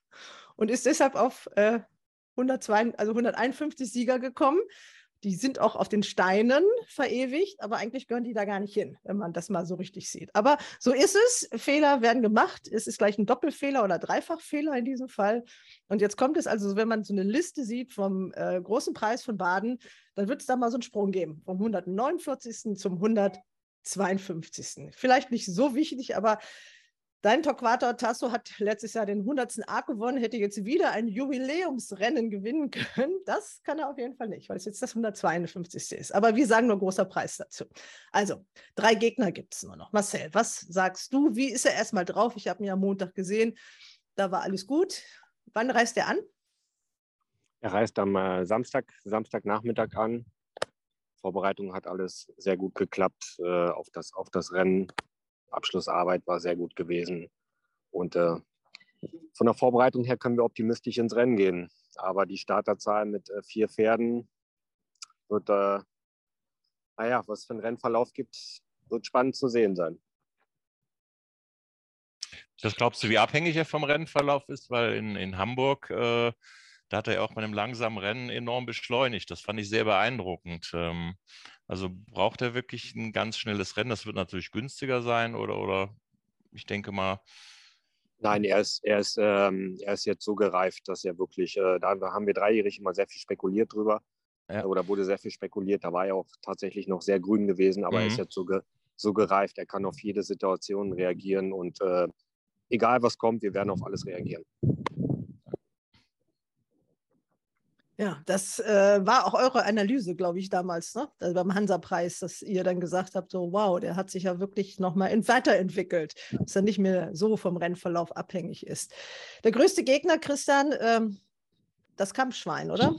und ist deshalb auf äh, 102, also 151 Sieger gekommen. Die sind auch auf den Steinen verewigt, aber eigentlich gehören die da gar nicht hin, wenn man das mal so richtig sieht. Aber so ist es. Fehler werden gemacht. Es ist gleich ein Doppelfehler oder Dreifachfehler in diesem Fall. Und jetzt kommt es also, wenn man so eine Liste sieht vom äh, großen Preis von Baden, dann wird es da mal so einen Sprung geben, vom 149. zum 152. Vielleicht nicht so wichtig, aber Dein Torquato Tasso hat letztes Jahr den 100. Arc gewonnen, hätte jetzt wieder ein Jubiläumsrennen gewinnen können. Das kann er auf jeden Fall nicht, weil es jetzt das 152. ist. Aber wir sagen nur großer Preis dazu. Also, drei Gegner gibt es nur noch. Marcel, was sagst du? Wie ist er erstmal drauf? Ich habe ihn am Montag gesehen. Da war alles gut. Wann reist er an? Er reist am äh, Samstag, Samstagnachmittag an. Vorbereitung hat alles sehr gut geklappt äh, auf, das, auf das Rennen. Abschlussarbeit war sehr gut gewesen. Und äh, von der Vorbereitung her können wir optimistisch ins Rennen gehen. Aber die Starterzahl mit äh, vier Pferden wird, äh, naja, was für einen Rennverlauf gibt, wird spannend zu sehen sein. Das glaubst du, wie abhängig er vom Rennverlauf ist? Weil in, in Hamburg, äh, da hat er ja auch bei einem langsamen Rennen enorm beschleunigt. Das fand ich sehr beeindruckend. Ähm, also braucht er wirklich ein ganz schnelles Rennen? Das wird natürlich günstiger sein oder, oder ich denke mal. Nein, er ist, er ist, ähm, er ist jetzt so gereift, dass er wirklich, äh, da haben wir dreijährig immer sehr viel spekuliert drüber. Ja. Oder wurde sehr viel spekuliert. Da war er auch tatsächlich noch sehr grün gewesen, aber mhm. er ist mhm. jetzt so, ge, so gereift. Er kann auf jede Situation reagieren und äh, egal was kommt, wir werden auf alles reagieren. Ja, das äh, war auch eure Analyse, glaube ich, damals, ne? Also beim Hansa-Preis, dass ihr dann gesagt habt, so wow, der hat sich ja wirklich nochmal weiterentwickelt, dass er nicht mehr so vom Rennverlauf abhängig ist. Der größte Gegner, Christian, ähm, das Kampfschwein, oder?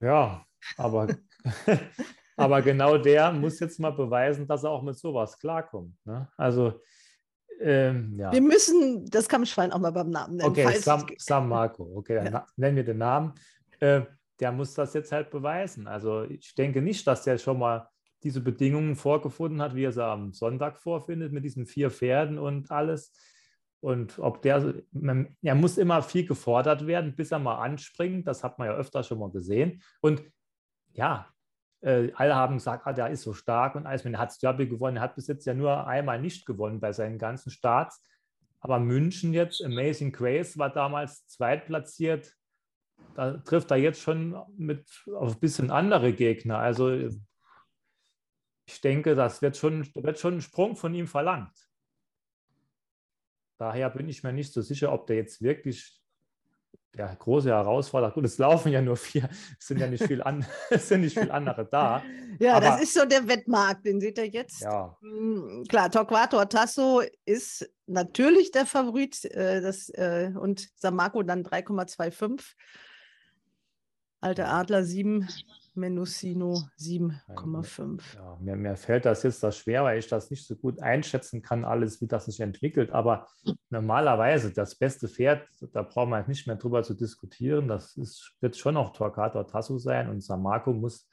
Ja, aber, [LAUGHS] aber genau der muss jetzt mal beweisen, dass er auch mit sowas klarkommt. Ne? Also ähm, ja. Wir müssen das Kampfschwein auch mal beim Namen nennen. Okay, Sam, Sam [LAUGHS] Marco. Okay, dann ja. nennen wir den Namen. Äh, der muss das jetzt halt beweisen. Also ich denke nicht, dass der schon mal diese Bedingungen vorgefunden hat, wie er sie am Sonntag vorfindet, mit diesen vier Pferden und alles. Und ob der, er muss immer viel gefordert werden, bis er mal anspringt. Das hat man ja öfter schon mal gesehen. Und ja, äh, alle haben gesagt, ah, der ist so stark und Eismann hat das Derby gewonnen. Er hat bis jetzt ja nur einmal nicht gewonnen bei seinen ganzen Starts. Aber München jetzt, Amazing Grace war damals zweitplatziert, da trifft er jetzt schon mit auf ein bisschen andere Gegner. Also ich denke, das wird schon, wird schon ein Sprung von ihm verlangt. Daher bin ich mir nicht so sicher, ob der jetzt wirklich der große Herausforderer, gut, es laufen ja nur vier, es sind ja nicht viel, an, [LAUGHS] es sind nicht viel andere da. [LAUGHS] Ja, aber, das ist so der Wettmarkt, den seht ihr jetzt. Ja. Hm, klar, Torquato Tasso ist natürlich der Favorit äh, das, äh, und Samako dann 3,25. Alter Adler 7, Menusino 7,5. Ja, mir, mir fällt das jetzt das schwer, weil ich das nicht so gut einschätzen kann, alles, wie das sich entwickelt. Aber normalerweise das beste Pferd, da brauchen wir nicht mehr drüber zu diskutieren. Das ist, wird schon auch Torquato Tasso sein und Samako muss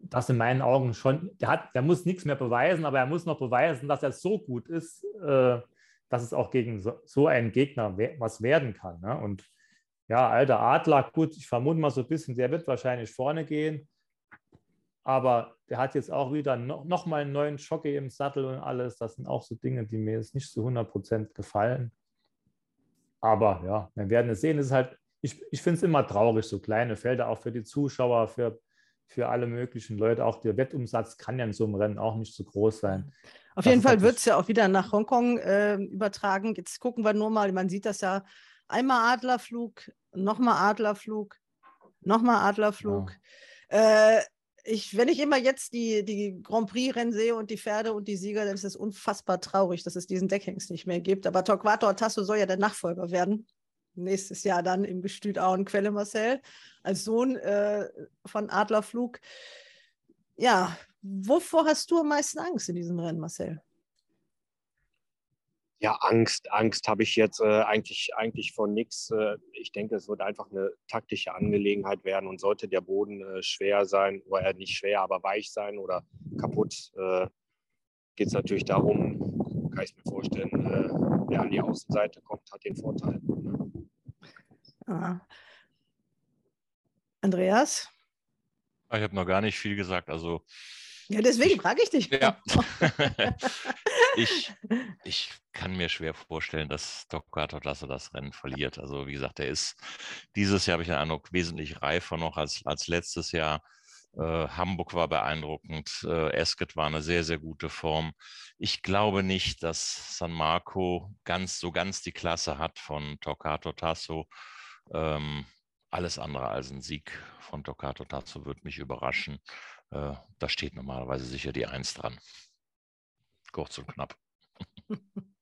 das in meinen Augen schon, der, hat, der muss nichts mehr beweisen, aber er muss noch beweisen, dass er so gut ist, äh, dass es auch gegen so, so einen Gegner was werden kann. Ne? Und ja, alter Adler, gut, ich vermute mal so ein bisschen, der wird wahrscheinlich vorne gehen. Aber der hat jetzt auch wieder no, noch mal einen neuen Jockey im Sattel und alles. Das sind auch so Dinge, die mir jetzt nicht zu 100% gefallen. Aber ja, wir werden es sehen. Es ist halt, ich, ich finde es immer traurig, so kleine Felder, auch für die Zuschauer, für für alle möglichen Leute. Auch der Wettumsatz kann ja in so einem Rennen auch nicht so groß sein. Auf jeden Fall wird es ja auch wieder nach Hongkong äh, übertragen. Jetzt gucken wir nur mal, man sieht das ja, einmal Adlerflug, nochmal Adlerflug, nochmal Adlerflug. Ja. Äh, ich, wenn ich immer jetzt die, die Grand Prix-Rennen sehe und die Pferde und die Sieger, dann ist es unfassbar traurig, dass es diesen Deckhengst nicht mehr gibt. Aber Torquato Tasso soll ja der Nachfolger werden. Nächstes Jahr dann im Gestüt Auenquelle Marcel, als Sohn äh, von Adlerflug. Ja, wovor hast du am meisten Angst in diesem Rennen, Marcel? Ja, Angst, Angst habe ich jetzt äh, eigentlich, eigentlich von nichts. Äh, ich denke, es wird einfach eine taktische Angelegenheit werden und sollte der Boden äh, schwer sein, oder nicht schwer, aber weich sein oder kaputt, äh, geht es natürlich darum, kann ich mir vorstellen, äh, wer an die Außenseite kommt, hat den Vorteil. Ne? Ah. Andreas? Ich habe noch gar nicht viel gesagt. Also ja, deswegen frage ich dich. Ja. [LAUGHS] ich, ich kann mir schwer vorstellen, dass Torquato Tasso das Rennen verliert. Also wie gesagt, er ist dieses Jahr, habe ich den Eindruck, wesentlich reifer noch als, als letztes Jahr. Äh, Hamburg war beeindruckend, äh, Esket war eine sehr, sehr gute Form. Ich glaube nicht, dass San Marco ganz so ganz die Klasse hat von Torquato Tasso. Ähm, alles andere als ein Sieg von Torquato Tasso würde mich überraschen. Äh, da steht normalerweise sicher die Eins dran. Kurz und knapp. [LAUGHS]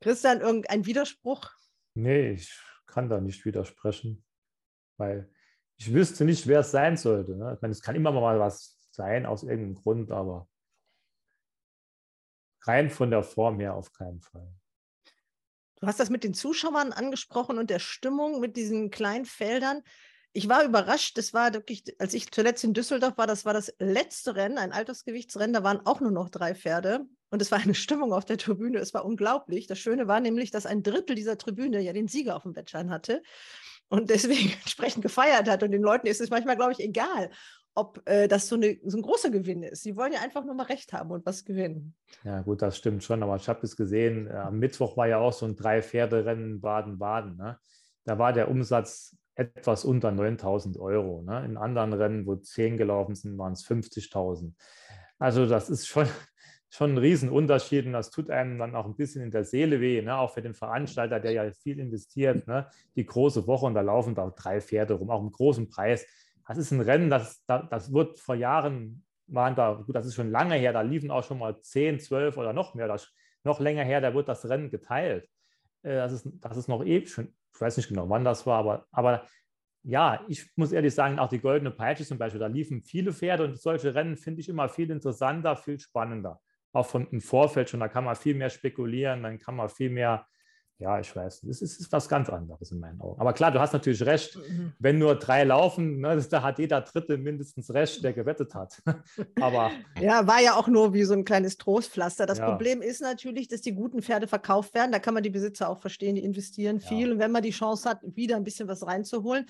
Christian, irgendein Widerspruch? Nee, ich kann da nicht widersprechen, weil ich wüsste nicht, wer es sein sollte. Ne? Ich meine, es kann immer mal was sein aus irgendeinem Grund, aber rein von der Form her auf keinen Fall. Du hast das mit den Zuschauern angesprochen und der Stimmung mit diesen kleinen Feldern ich war überrascht. Das war wirklich, als ich zuletzt in Düsseldorf war, das war das letzte Rennen, ein Altersgewichtsrennen. Da waren auch nur noch drei Pferde. Und es war eine Stimmung auf der Tribüne. Es war unglaublich. Das Schöne war nämlich, dass ein Drittel dieser Tribüne ja den Sieger auf dem Wettschein hatte und deswegen [LAUGHS] entsprechend gefeiert hat. Und den Leuten ist es manchmal, glaube ich, egal, ob äh, das so, eine, so ein großer Gewinn ist. Sie wollen ja einfach nur mal recht haben und was gewinnen. Ja, gut, das stimmt schon. Aber ich habe es gesehen, äh, am Mittwoch war ja auch so ein Drei-Pferde-Rennen Baden-Baden. Ne? Da war der Umsatz etwas unter 9000 Euro. Ne? In anderen Rennen, wo 10 gelaufen sind, waren es 50.000. Also das ist schon, [LAUGHS] schon ein Riesenunterschied und das tut einem dann auch ein bisschen in der Seele weh, ne? auch für den Veranstalter, der ja viel investiert. Ne? Die große Woche und da laufen da drei Pferde rum, auch im großen Preis. Das ist ein Rennen, das, das wird vor Jahren, waren da, gut, das ist schon lange her, da liefen auch schon mal 10, 12 oder noch mehr, das, noch länger her, da wird das Rennen geteilt. Äh, das ist, das ist noch eh schon ich weiß nicht genau, wann das war, aber, aber ja, ich muss ehrlich sagen, auch die Goldene Peitsche zum Beispiel, da liefen viele Pferde und solche Rennen finde ich immer viel interessanter, viel spannender. Auch von im Vorfeld schon, da kann man viel mehr spekulieren, dann kann man viel mehr ja, ich weiß, es ist, ist, was ganz anderes in meinen Augen. Aber klar, du hast natürlich recht, mhm. wenn nur drei laufen, ne, [LAUGHS] da hat jeder Dritte mindestens recht, der gewettet hat. [LAUGHS] Aber ja, war ja auch nur wie so ein kleines Trostpflaster. Das ja. Problem ist natürlich, dass die guten Pferde verkauft werden. Da kann man die Besitzer auch verstehen, die investieren viel. Ja. Und wenn man die Chance hat, wieder ein bisschen was reinzuholen,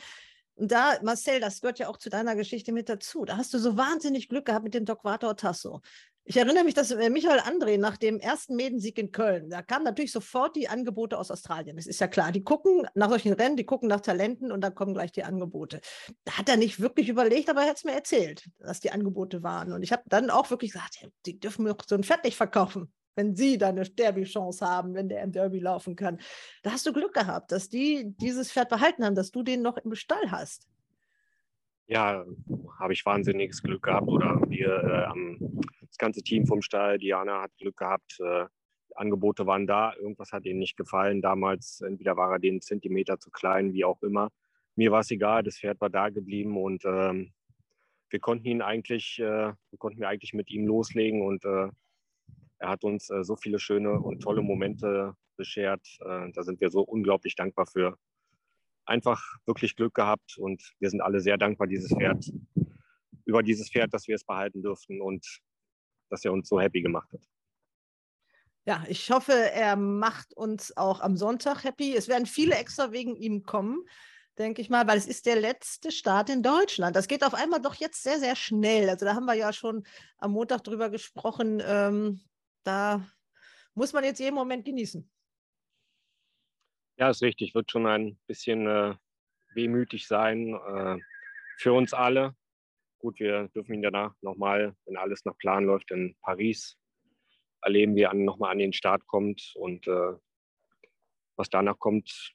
und da, Marcel, das gehört ja auch zu deiner Geschichte mit dazu. Da hast du so wahnsinnig Glück gehabt mit dem Docvator Tasso. Ich erinnere mich, dass äh, Michael André nach dem ersten Medensieg in Köln, da kamen natürlich sofort die Angebote aus Australien. Das ist ja klar. Die gucken nach solchen Rennen, die gucken nach Talenten und dann kommen gleich die Angebote. Da hat er nicht wirklich überlegt, aber er hat es mir erzählt, dass die Angebote waren. Und ich habe dann auch wirklich gesagt, die dürfen mir so ein Pferd nicht verkaufen, wenn sie da eine Derby-Chance haben, wenn der im Derby laufen kann. Da hast du Glück gehabt, dass die dieses Pferd behalten haben, dass du den noch im Stall hast. Ja, habe ich wahnsinniges Glück gehabt oder wir äh, am das ganze Team vom Stall, Diana hat Glück gehabt. Äh, Angebote waren da, irgendwas hat ihnen nicht gefallen. Damals, entweder war er den Zentimeter zu klein, wie auch immer. Mir war es egal, das Pferd war da geblieben und ähm, wir konnten ihn eigentlich, äh, wir konnten eigentlich mit ihm loslegen und äh, er hat uns äh, so viele schöne und tolle Momente beschert. Äh, da sind wir so unglaublich dankbar für. Einfach wirklich Glück gehabt und wir sind alle sehr dankbar, dieses Pferd, über dieses Pferd, dass wir es behalten durften und dass er uns so happy gemacht hat. Ja, ich hoffe, er macht uns auch am Sonntag happy. Es werden viele extra wegen ihm kommen, denke ich mal, weil es ist der letzte Start in Deutschland. Das geht auf einmal doch jetzt sehr, sehr schnell. Also da haben wir ja schon am Montag drüber gesprochen. Ähm, da muss man jetzt jeden Moment genießen. Ja, ist richtig. Wird schon ein bisschen äh, wehmütig sein äh, für uns alle. Gut, wir dürfen ihn danach nochmal, wenn alles nach Plan läuft, in Paris erleben, wie er nochmal an den Start kommt. Und äh, was danach kommt,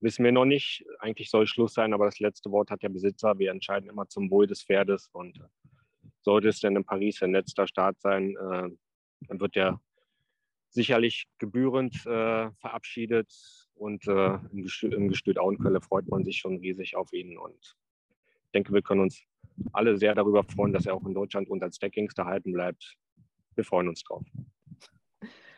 wissen wir noch nicht. Eigentlich soll Schluss sein, aber das letzte Wort hat der Besitzer. Wir entscheiden immer zum Wohl des Pferdes. Und äh, sollte es denn in Paris ein letzter Start sein, äh, dann wird er sicherlich gebührend äh, verabschiedet. Und äh, im, Gestüt, im Gestüt Auenkölle freut man sich schon riesig auf ihn. Und ich denke, wir können uns alle sehr darüber freuen, dass er auch in Deutschland unter Stackings erhalten bleibt. Wir freuen uns drauf.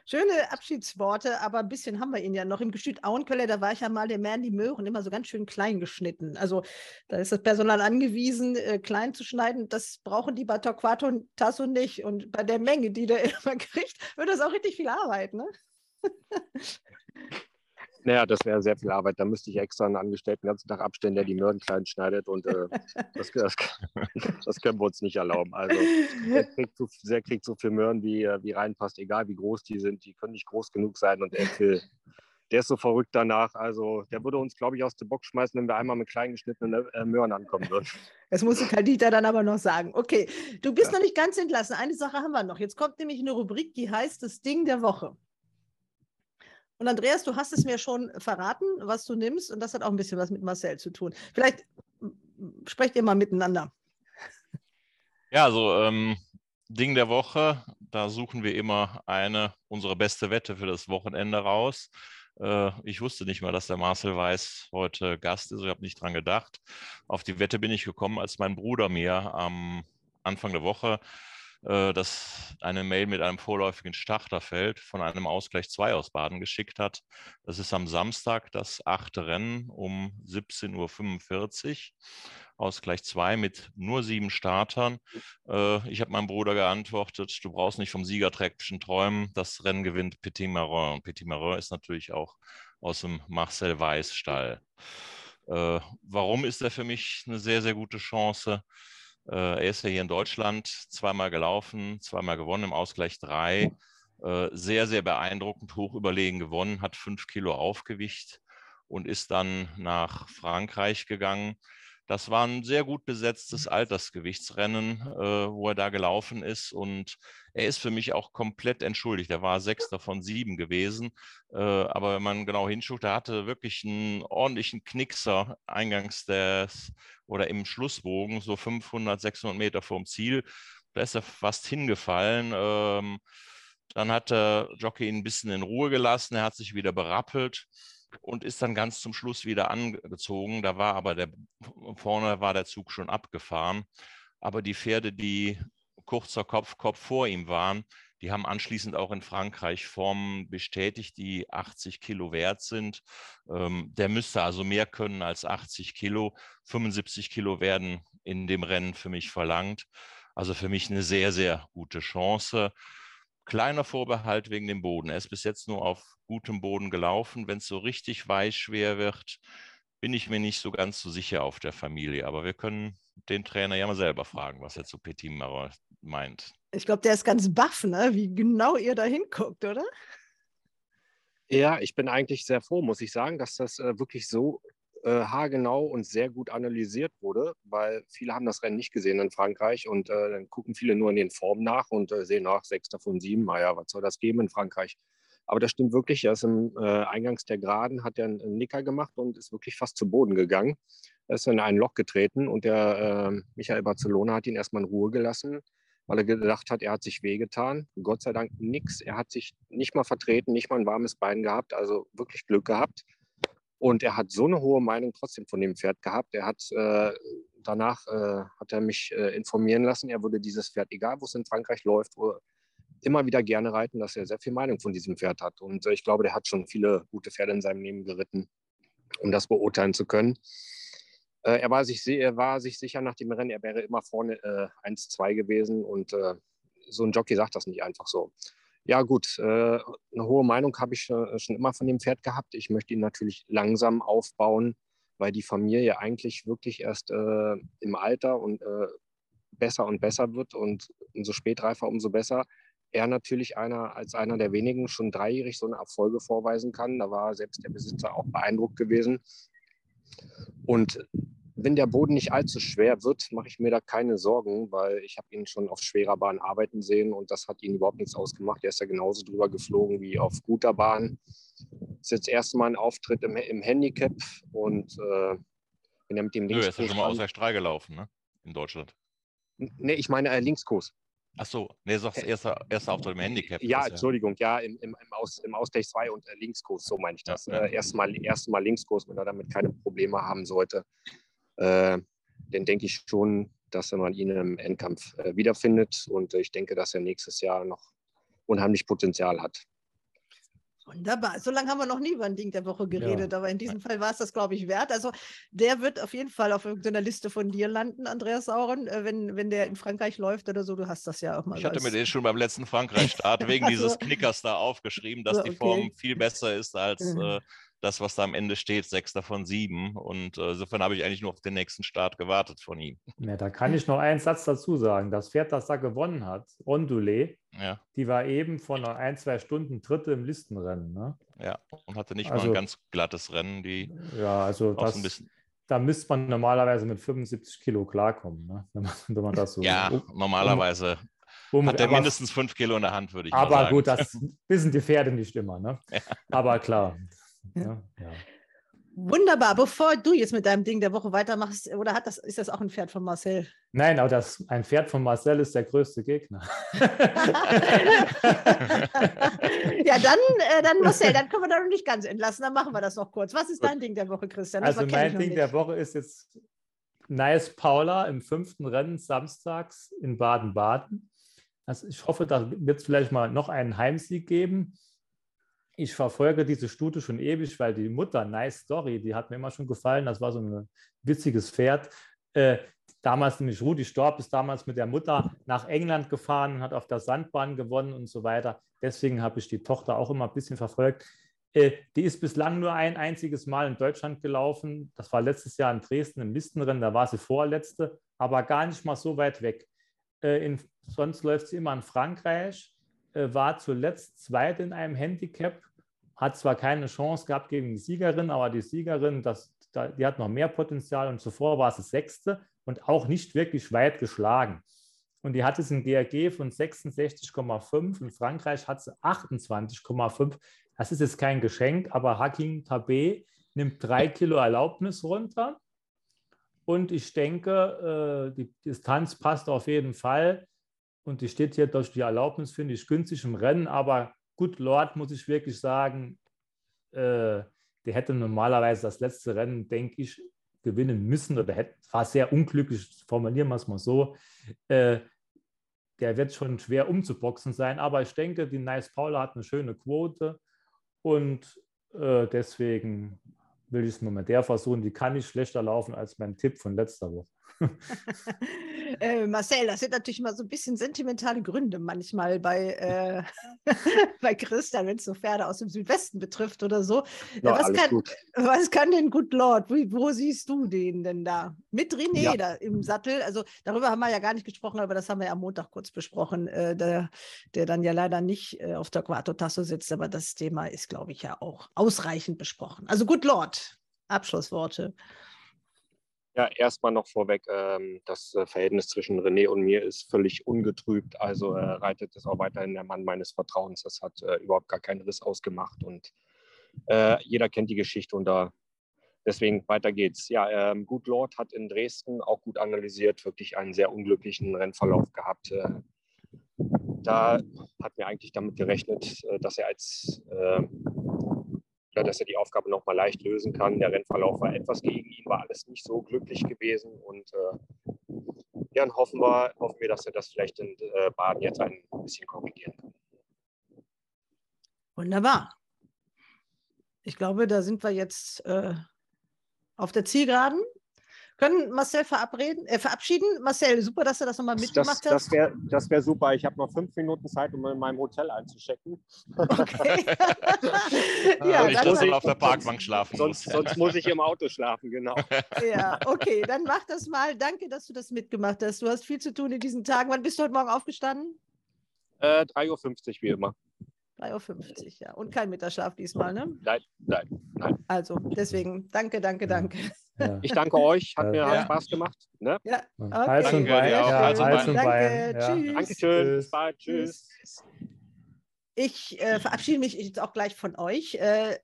Schöne Abschiedsworte, aber ein bisschen haben wir ihn ja noch. Im Gestüt Auenkölle, da war ich ja mal der Mandy Möhren, immer so ganz schön klein geschnitten. Also da ist das Personal angewiesen, äh, klein zu schneiden. Das brauchen die bei Torquato und Tasso nicht. Und bei der Menge, die der [LAUGHS] immer kriegt, wird das auch richtig viel Arbeit, ne? [LAUGHS] Naja, das wäre sehr viel Arbeit. Da müsste ich extra einen Angestellten den ganzen Tag abstellen, der die Möhren klein schneidet. Und äh, das, das, [LAUGHS] das, können wir uns nicht erlauben. Also, der kriegt so, der kriegt so viel Möhren, wie, wie reinpasst, egal wie groß die sind. Die können nicht groß genug sein. Und der, will, der ist so verrückt danach. Also, der würde uns, glaube ich, aus der Box schmeißen, wenn wir einmal mit klein geschnittenen äh, Möhren ankommen würden. [LAUGHS] Das musste Kaldita dann aber noch sagen. Okay, du bist ja. noch nicht ganz entlassen. Eine Sache haben wir noch. Jetzt kommt nämlich eine Rubrik, die heißt das Ding der Woche. Und Andreas, du hast es mir schon verraten, was du nimmst, und das hat auch ein bisschen was mit Marcel zu tun. Vielleicht sprecht ihr mal miteinander. Ja, also ähm, Ding der Woche, da suchen wir immer eine, unsere beste Wette für das Wochenende raus. Äh, ich wusste nicht mal, dass der Marcel Weiß heute Gast ist. Ich habe nicht dran gedacht. Auf die Wette bin ich gekommen, als mein Bruder mir am Anfang der Woche äh, das eine Mail mit einem vorläufigen Starterfeld von einem Ausgleich 2 aus Baden geschickt hat. Das ist am Samstag das achte Rennen um 17.45 Uhr. Ausgleich 2 mit nur sieben Startern. Äh, ich habe meinem Bruder geantwortet, du brauchst nicht vom Siegerträglichen träumen. Das Rennen gewinnt Petit Marin. Petit Marin ist natürlich auch aus dem Marcel Weiß Stall. Äh, warum ist er für mich eine sehr, sehr gute Chance? Äh, er ist ja hier in Deutschland zweimal gelaufen, zweimal gewonnen im Ausgleich drei. Äh, sehr, sehr beeindruckend, hoch überlegen gewonnen, hat fünf Kilo Aufgewicht und ist dann nach Frankreich gegangen. Das war ein sehr gut besetztes Altersgewichtsrennen, äh, wo er da gelaufen ist. Und er ist für mich auch komplett entschuldigt. Er war Sechster von sieben gewesen. Äh, aber wenn man genau hinschaut, er hatte wirklich einen ordentlichen Knickser eingangs des oder im Schlussbogen, so 500, 600 Meter vom Ziel. Da ist er fast hingefallen. Ähm, dann hat der Jockey ihn ein bisschen in Ruhe gelassen. Er hat sich wieder berappelt und ist dann ganz zum Schluss wieder angezogen. Da war aber der vorne war der Zug schon abgefahren. Aber die Pferde, die kurzer Kopf, Kopf vor ihm waren, die haben anschließend auch in Frankreich Formen bestätigt, die 80 Kilo wert sind. Ähm, der müsste also mehr können als 80 Kilo. 75 Kilo werden in dem Rennen für mich verlangt. Also für mich eine sehr, sehr gute Chance. Kleiner Vorbehalt wegen dem Boden. Er ist bis jetzt nur auf gutem Boden gelaufen. Wenn es so richtig weiß schwer wird, bin ich mir nicht so ganz so sicher auf der Familie. Aber wir können den Trainer ja mal selber fragen, was er zu Petit Marin meint. Ich glaube, der ist ganz baff, ne? wie genau ihr da hinguckt, oder? Ja, ich bin eigentlich sehr froh, muss ich sagen, dass das äh, wirklich so äh, haargenau und sehr gut analysiert wurde, weil viele haben das Rennen nicht gesehen in Frankreich und äh, dann gucken viele nur in den Formen nach und äh, sehen nach sechs davon sieben. Naja, was soll das geben in Frankreich? Aber das stimmt wirklich. Er ist im äh, Eingangs der Geraden, hat er einen, Nicker gemacht und ist wirklich fast zu Boden gegangen. Er ist in ein Loch getreten und der äh, Michael Barcelona hat ihn erstmal in Ruhe gelassen, weil er gedacht hat, er hat sich wehgetan. Gott sei Dank nichts. Er hat sich nicht mal vertreten, nicht mal ein warmes Bein gehabt, also wirklich Glück gehabt. Und er hat so eine hohe Meinung trotzdem von dem Pferd gehabt. Er hat äh, danach äh, hat er mich äh, informieren lassen, er würde dieses Pferd, egal wo es in Frankreich läuft, immer wieder gerne reiten, dass er sehr viel Meinung von diesem Pferd hat. Und äh, ich glaube, der hat schon viele gute Pferde in seinem Leben geritten, um das beurteilen zu können. Äh, er, war sich, er war sich sicher nach dem Rennen, er wäre immer vorne 1-2 äh, gewesen. Und so ein Jockey sagt das nicht einfach so. Ja, gut, äh, eine hohe Meinung habe ich äh, schon immer von dem Pferd gehabt. Ich möchte ihn natürlich langsam aufbauen, weil die Familie eigentlich wirklich erst äh, im Alter und besser und besser wird und umso spätreifer, umso besser. Er natürlich einer als einer der wenigen schon dreijährig so eine Erfolge vorweisen kann. Da war selbst der Besitzer auch beeindruckt gewesen. Und wenn der Boden nicht allzu schwer wird, mache ich mir da keine Sorgen, weil ich habe ihn schon auf schwerer Bahn arbeiten sehen und das hat ihn überhaupt nichts ausgemacht. Er ist ja genauso drüber geflogen wie auf guter Bahn. Ist jetzt erstmal ein Auftritt im, im Handicap und äh, wenn er mit dem Nö, er Linkskurs. ist ja schon mal aus der Strahl gelaufen, ne? In Deutschland. nee, ich meine äh, Linkskurs. Ach so, nee, sagst erster, erster Auftritt im Handicap. Ja, ist Entschuldigung, ja, im, im, im, Aus, im Ausgleich 2 und äh, Linkskurs, so meine ich das. Ja, ja. Äh, erstmal, erstmal Linkskurs, wenn er damit keine Probleme haben sollte, äh, dann denke ich schon, dass man ihn im Endkampf äh, wiederfindet und ich denke, dass er nächstes Jahr noch unheimlich Potenzial hat. Wunderbar. So lange haben wir noch nie über ein Ding der Woche geredet, aber in diesem Fall war es das, glaube ich, wert. Also der wird auf jeden Fall auf irgendeiner Liste von dir landen, Andreas Sauren, äh, wenn, wenn der in Frankreich läuft oder so. Du hast das ja auch mal. Ich hatte mir den schon beim letzten Frankreich-Start [LAUGHS] wegen Ach dieses. Knickers da aufgeschrieben, dass So, die okay. Form viel besser ist als Mhm. äh, das, was da am Ende steht, sechster von sieben. Und äh, insofern habe ich eigentlich nur auf den nächsten Start gewartet von ihm. Ja, da kann ich noch einen Satz dazu sagen. Das Pferd, das da gewonnen hat, Ondulé, Ja, die war eben vor noch ein, zwei Stunden Dritte im Listenrennen. Ne? ja. Und hatte nicht mal Also- ein ganz glattes Rennen, die Ja, also das, bisschen. da müsste man normalerweise mit 75 Kilo klarkommen, ne? [LAUGHS] wenn, man, wenn man das so. Ja, um- normalerweise um- hat er aber- mindestens fünf Kilo in der Hand, würde ich mal Aber sagen. gut, das wissen die Pferde nicht immer. Ne? [LAUGHS] Aber klar. Ja, ja. Wunderbar. Bevor du jetzt mit deinem Ding der Woche weitermachst, oder hat das, ist das auch ein Pferd von Marcel? Nein, aber das, ein Pferd von Marcel ist der größte Gegner. [LAUGHS] ja, dann, äh, dann Marcel, dann können wir da noch nicht ganz entlassen. Dann machen wir das noch kurz. Was ist dein Ding der Woche, Christian? Das Also mein Ding der Woche ist jetzt Nice Paula im fünften Rennen samstags in Baden-Baden. Also ich hoffe, da wird es vielleicht mal noch einen Heimsieg geben. Ich verfolge diese Stute schon ewig, weil die Mutter, Nice Story, die hat mir immer schon gefallen. Das war so ein witziges Pferd. Äh, damals nämlich Rudi Storb ist damals mit der Mutter nach England gefahren und hat auf der Sandbahn gewonnen und so weiter. Deswegen habe ich die Tochter auch immer ein bisschen verfolgt. Äh, die ist bislang nur ein einziges Mal in Deutschland gelaufen. Das war letztes Jahr in Dresden im Listenrennen. Da war sie vorletzte, aber gar nicht mal so weit weg. Äh, in, sonst läuft sie immer in Frankreich, war zuletzt zweit in einem Handicap, hat zwar keine Chance gehabt gegen die Siegerin, aber die Siegerin, das, da, die hat noch mehr Potenzial und zuvor war sie Sechste und auch nicht wirklich weit geschlagen. Und die hat jetzt ein GRG von 66,5. In Frankreich hat sie 28,5. Das ist jetzt kein Geschenk, aber Hakim Tabé nimmt drei Kilo Erlaubnis runter. Und ich denke, äh, die Distanz passt auf jeden Fall. Und die steht hier durch die Erlaubnis, finde ich, günstig im Rennen. Aber Good Lord, muss ich wirklich sagen, äh, der hätte normalerweise das letzte Rennen, denke ich, gewinnen müssen. Oder hätte, war sehr unglücklich, formulieren wir es mal so. Äh, der wird schon schwer umzuboxen sein. Aber ich denke, die Nice Paula hat eine schöne Quote. Und äh, deswegen will ich es mal mit der versuchen. Die kann nicht schlechter laufen als mein Tipp von letzter Woche. [LAUGHS] Äh, Marcel, das sind natürlich mal so ein bisschen sentimentale Gründe manchmal bei, äh, [LAUGHS] bei Christian, wenn es so Pferde aus dem Südwesten betrifft oder so. Ja, was, kann, was kann denn Good Lord? Wie, wo siehst du den denn da? Mit René Ja. da im Sattel. Also darüber haben wir ja gar nicht gesprochen, aber das haben wir ja am Montag kurz besprochen, äh, der, der dann ja leider nicht äh, auf der Quattro Tasso sitzt. Aber das Thema ist, glaube ich, ja auch ausreichend besprochen. Also Good Lord, Abschlussworte. Ja, erstmal noch vorweg, ähm, das äh, Verhältnis zwischen René und mir ist völlig ungetrübt. Also äh, reitet es auch weiterhin der Mann meines Vertrauens. Das hat äh, überhaupt gar keinen Riss ausgemacht und äh, jeder kennt die Geschichte und da deswegen weiter geht's. Ja, ähm, Good Lord hat in Dresden auch gut analysiert, wirklich einen sehr unglücklichen Rennverlauf gehabt. Äh, da hat mir eigentlich damit gerechnet, dass er als dass er die Aufgabe noch mal leicht lösen kann. Der Rennverlauf war etwas gegen ihn, war alles nicht so glücklich gewesen. Und äh, dann hoffen wir, hoffen wir, dass er das vielleicht in äh, Baden jetzt ein bisschen korrigieren kann. Wunderbar. Ich glaube, da sind wir jetzt äh, auf der Zielgeraden. Können Marcel verabreden, äh, verabschieden? Marcel, super, dass du das nochmal mitgemacht das hast. wäre das wär super. Ich habe noch fünf Minuten Zeit, um in meinem Hotel einzuchecken. Okay. [LAUGHS] Ja, mach- man auf der Parkbank schlafen Sonst, muss. sonst muss ich im Auto schlafen, genau. ja, okay, dann mach das mal. Danke, dass du das mitgemacht hast. Du hast viel zu tun in diesen Tagen. Wann bist du heute Morgen aufgestanden? Äh, 3.50 Uhr wie immer. 3.50 Uhr, ja. Und kein Mittagsschlaf diesmal, ne? Nein, nein, nein. Also, deswegen, danke, danke, danke. Ja. Ich danke euch, hat mir Ja. hat Spaß gemacht. Ne? Ja, Okay. Hals und Danke Bein. Hals und Bein. Danke, tschüss. Dankeschön. Tschüss. Bis bald. Tschüss. Ich äh, verabschiede mich jetzt auch gleich von euch. Äh,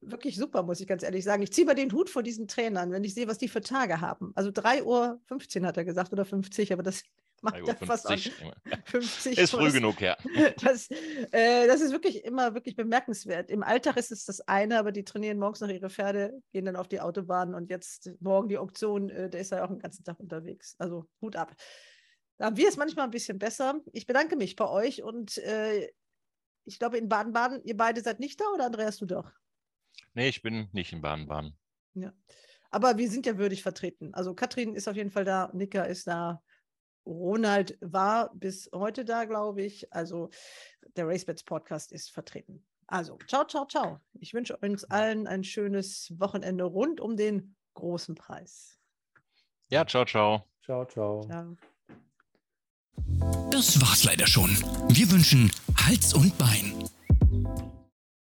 wirklich super, muss ich ganz ehrlich sagen. Ich ziehe mal den Hut vor diesen Trainern, wenn ich sehe, was die für Tage haben. Also 3.15 Uhr hat er gesagt oder 50, aber das macht 3.50 ja fast auch Uhr. 50. Ist früh genug, ja. [LAUGHS] Das, äh, das ist wirklich immer wirklich bemerkenswert. Im Alltag ist es das eine, aber die trainieren morgens noch ihre Pferde, gehen dann auf die Autobahn und jetzt morgen die Auktion, äh, der ist ja auch den ganzen Tag unterwegs. Also Hut ab. Da haben wir es manchmal ein bisschen besser. Ich bedanke mich bei euch und äh, ich glaube in Baden-Baden, ihr beide seid nicht da oder Andreas, du doch? Nee, ich bin nicht in Baden-Baden. Ja. Aber wir sind ja würdig vertreten. Also Katrin ist auf jeden Fall da, Nika ist da, Ronald war bis heute da, glaube ich. Also der RaceBets Podcast ist vertreten. Also, ciao, ciao, ciao. Ich wünsche uns allen ein schönes Wochenende rund um den großen Preis. Ja, ciao, ciao. Ciao, ciao. Ciao. Das war's leider schon. Wir wünschen Hals und Bein.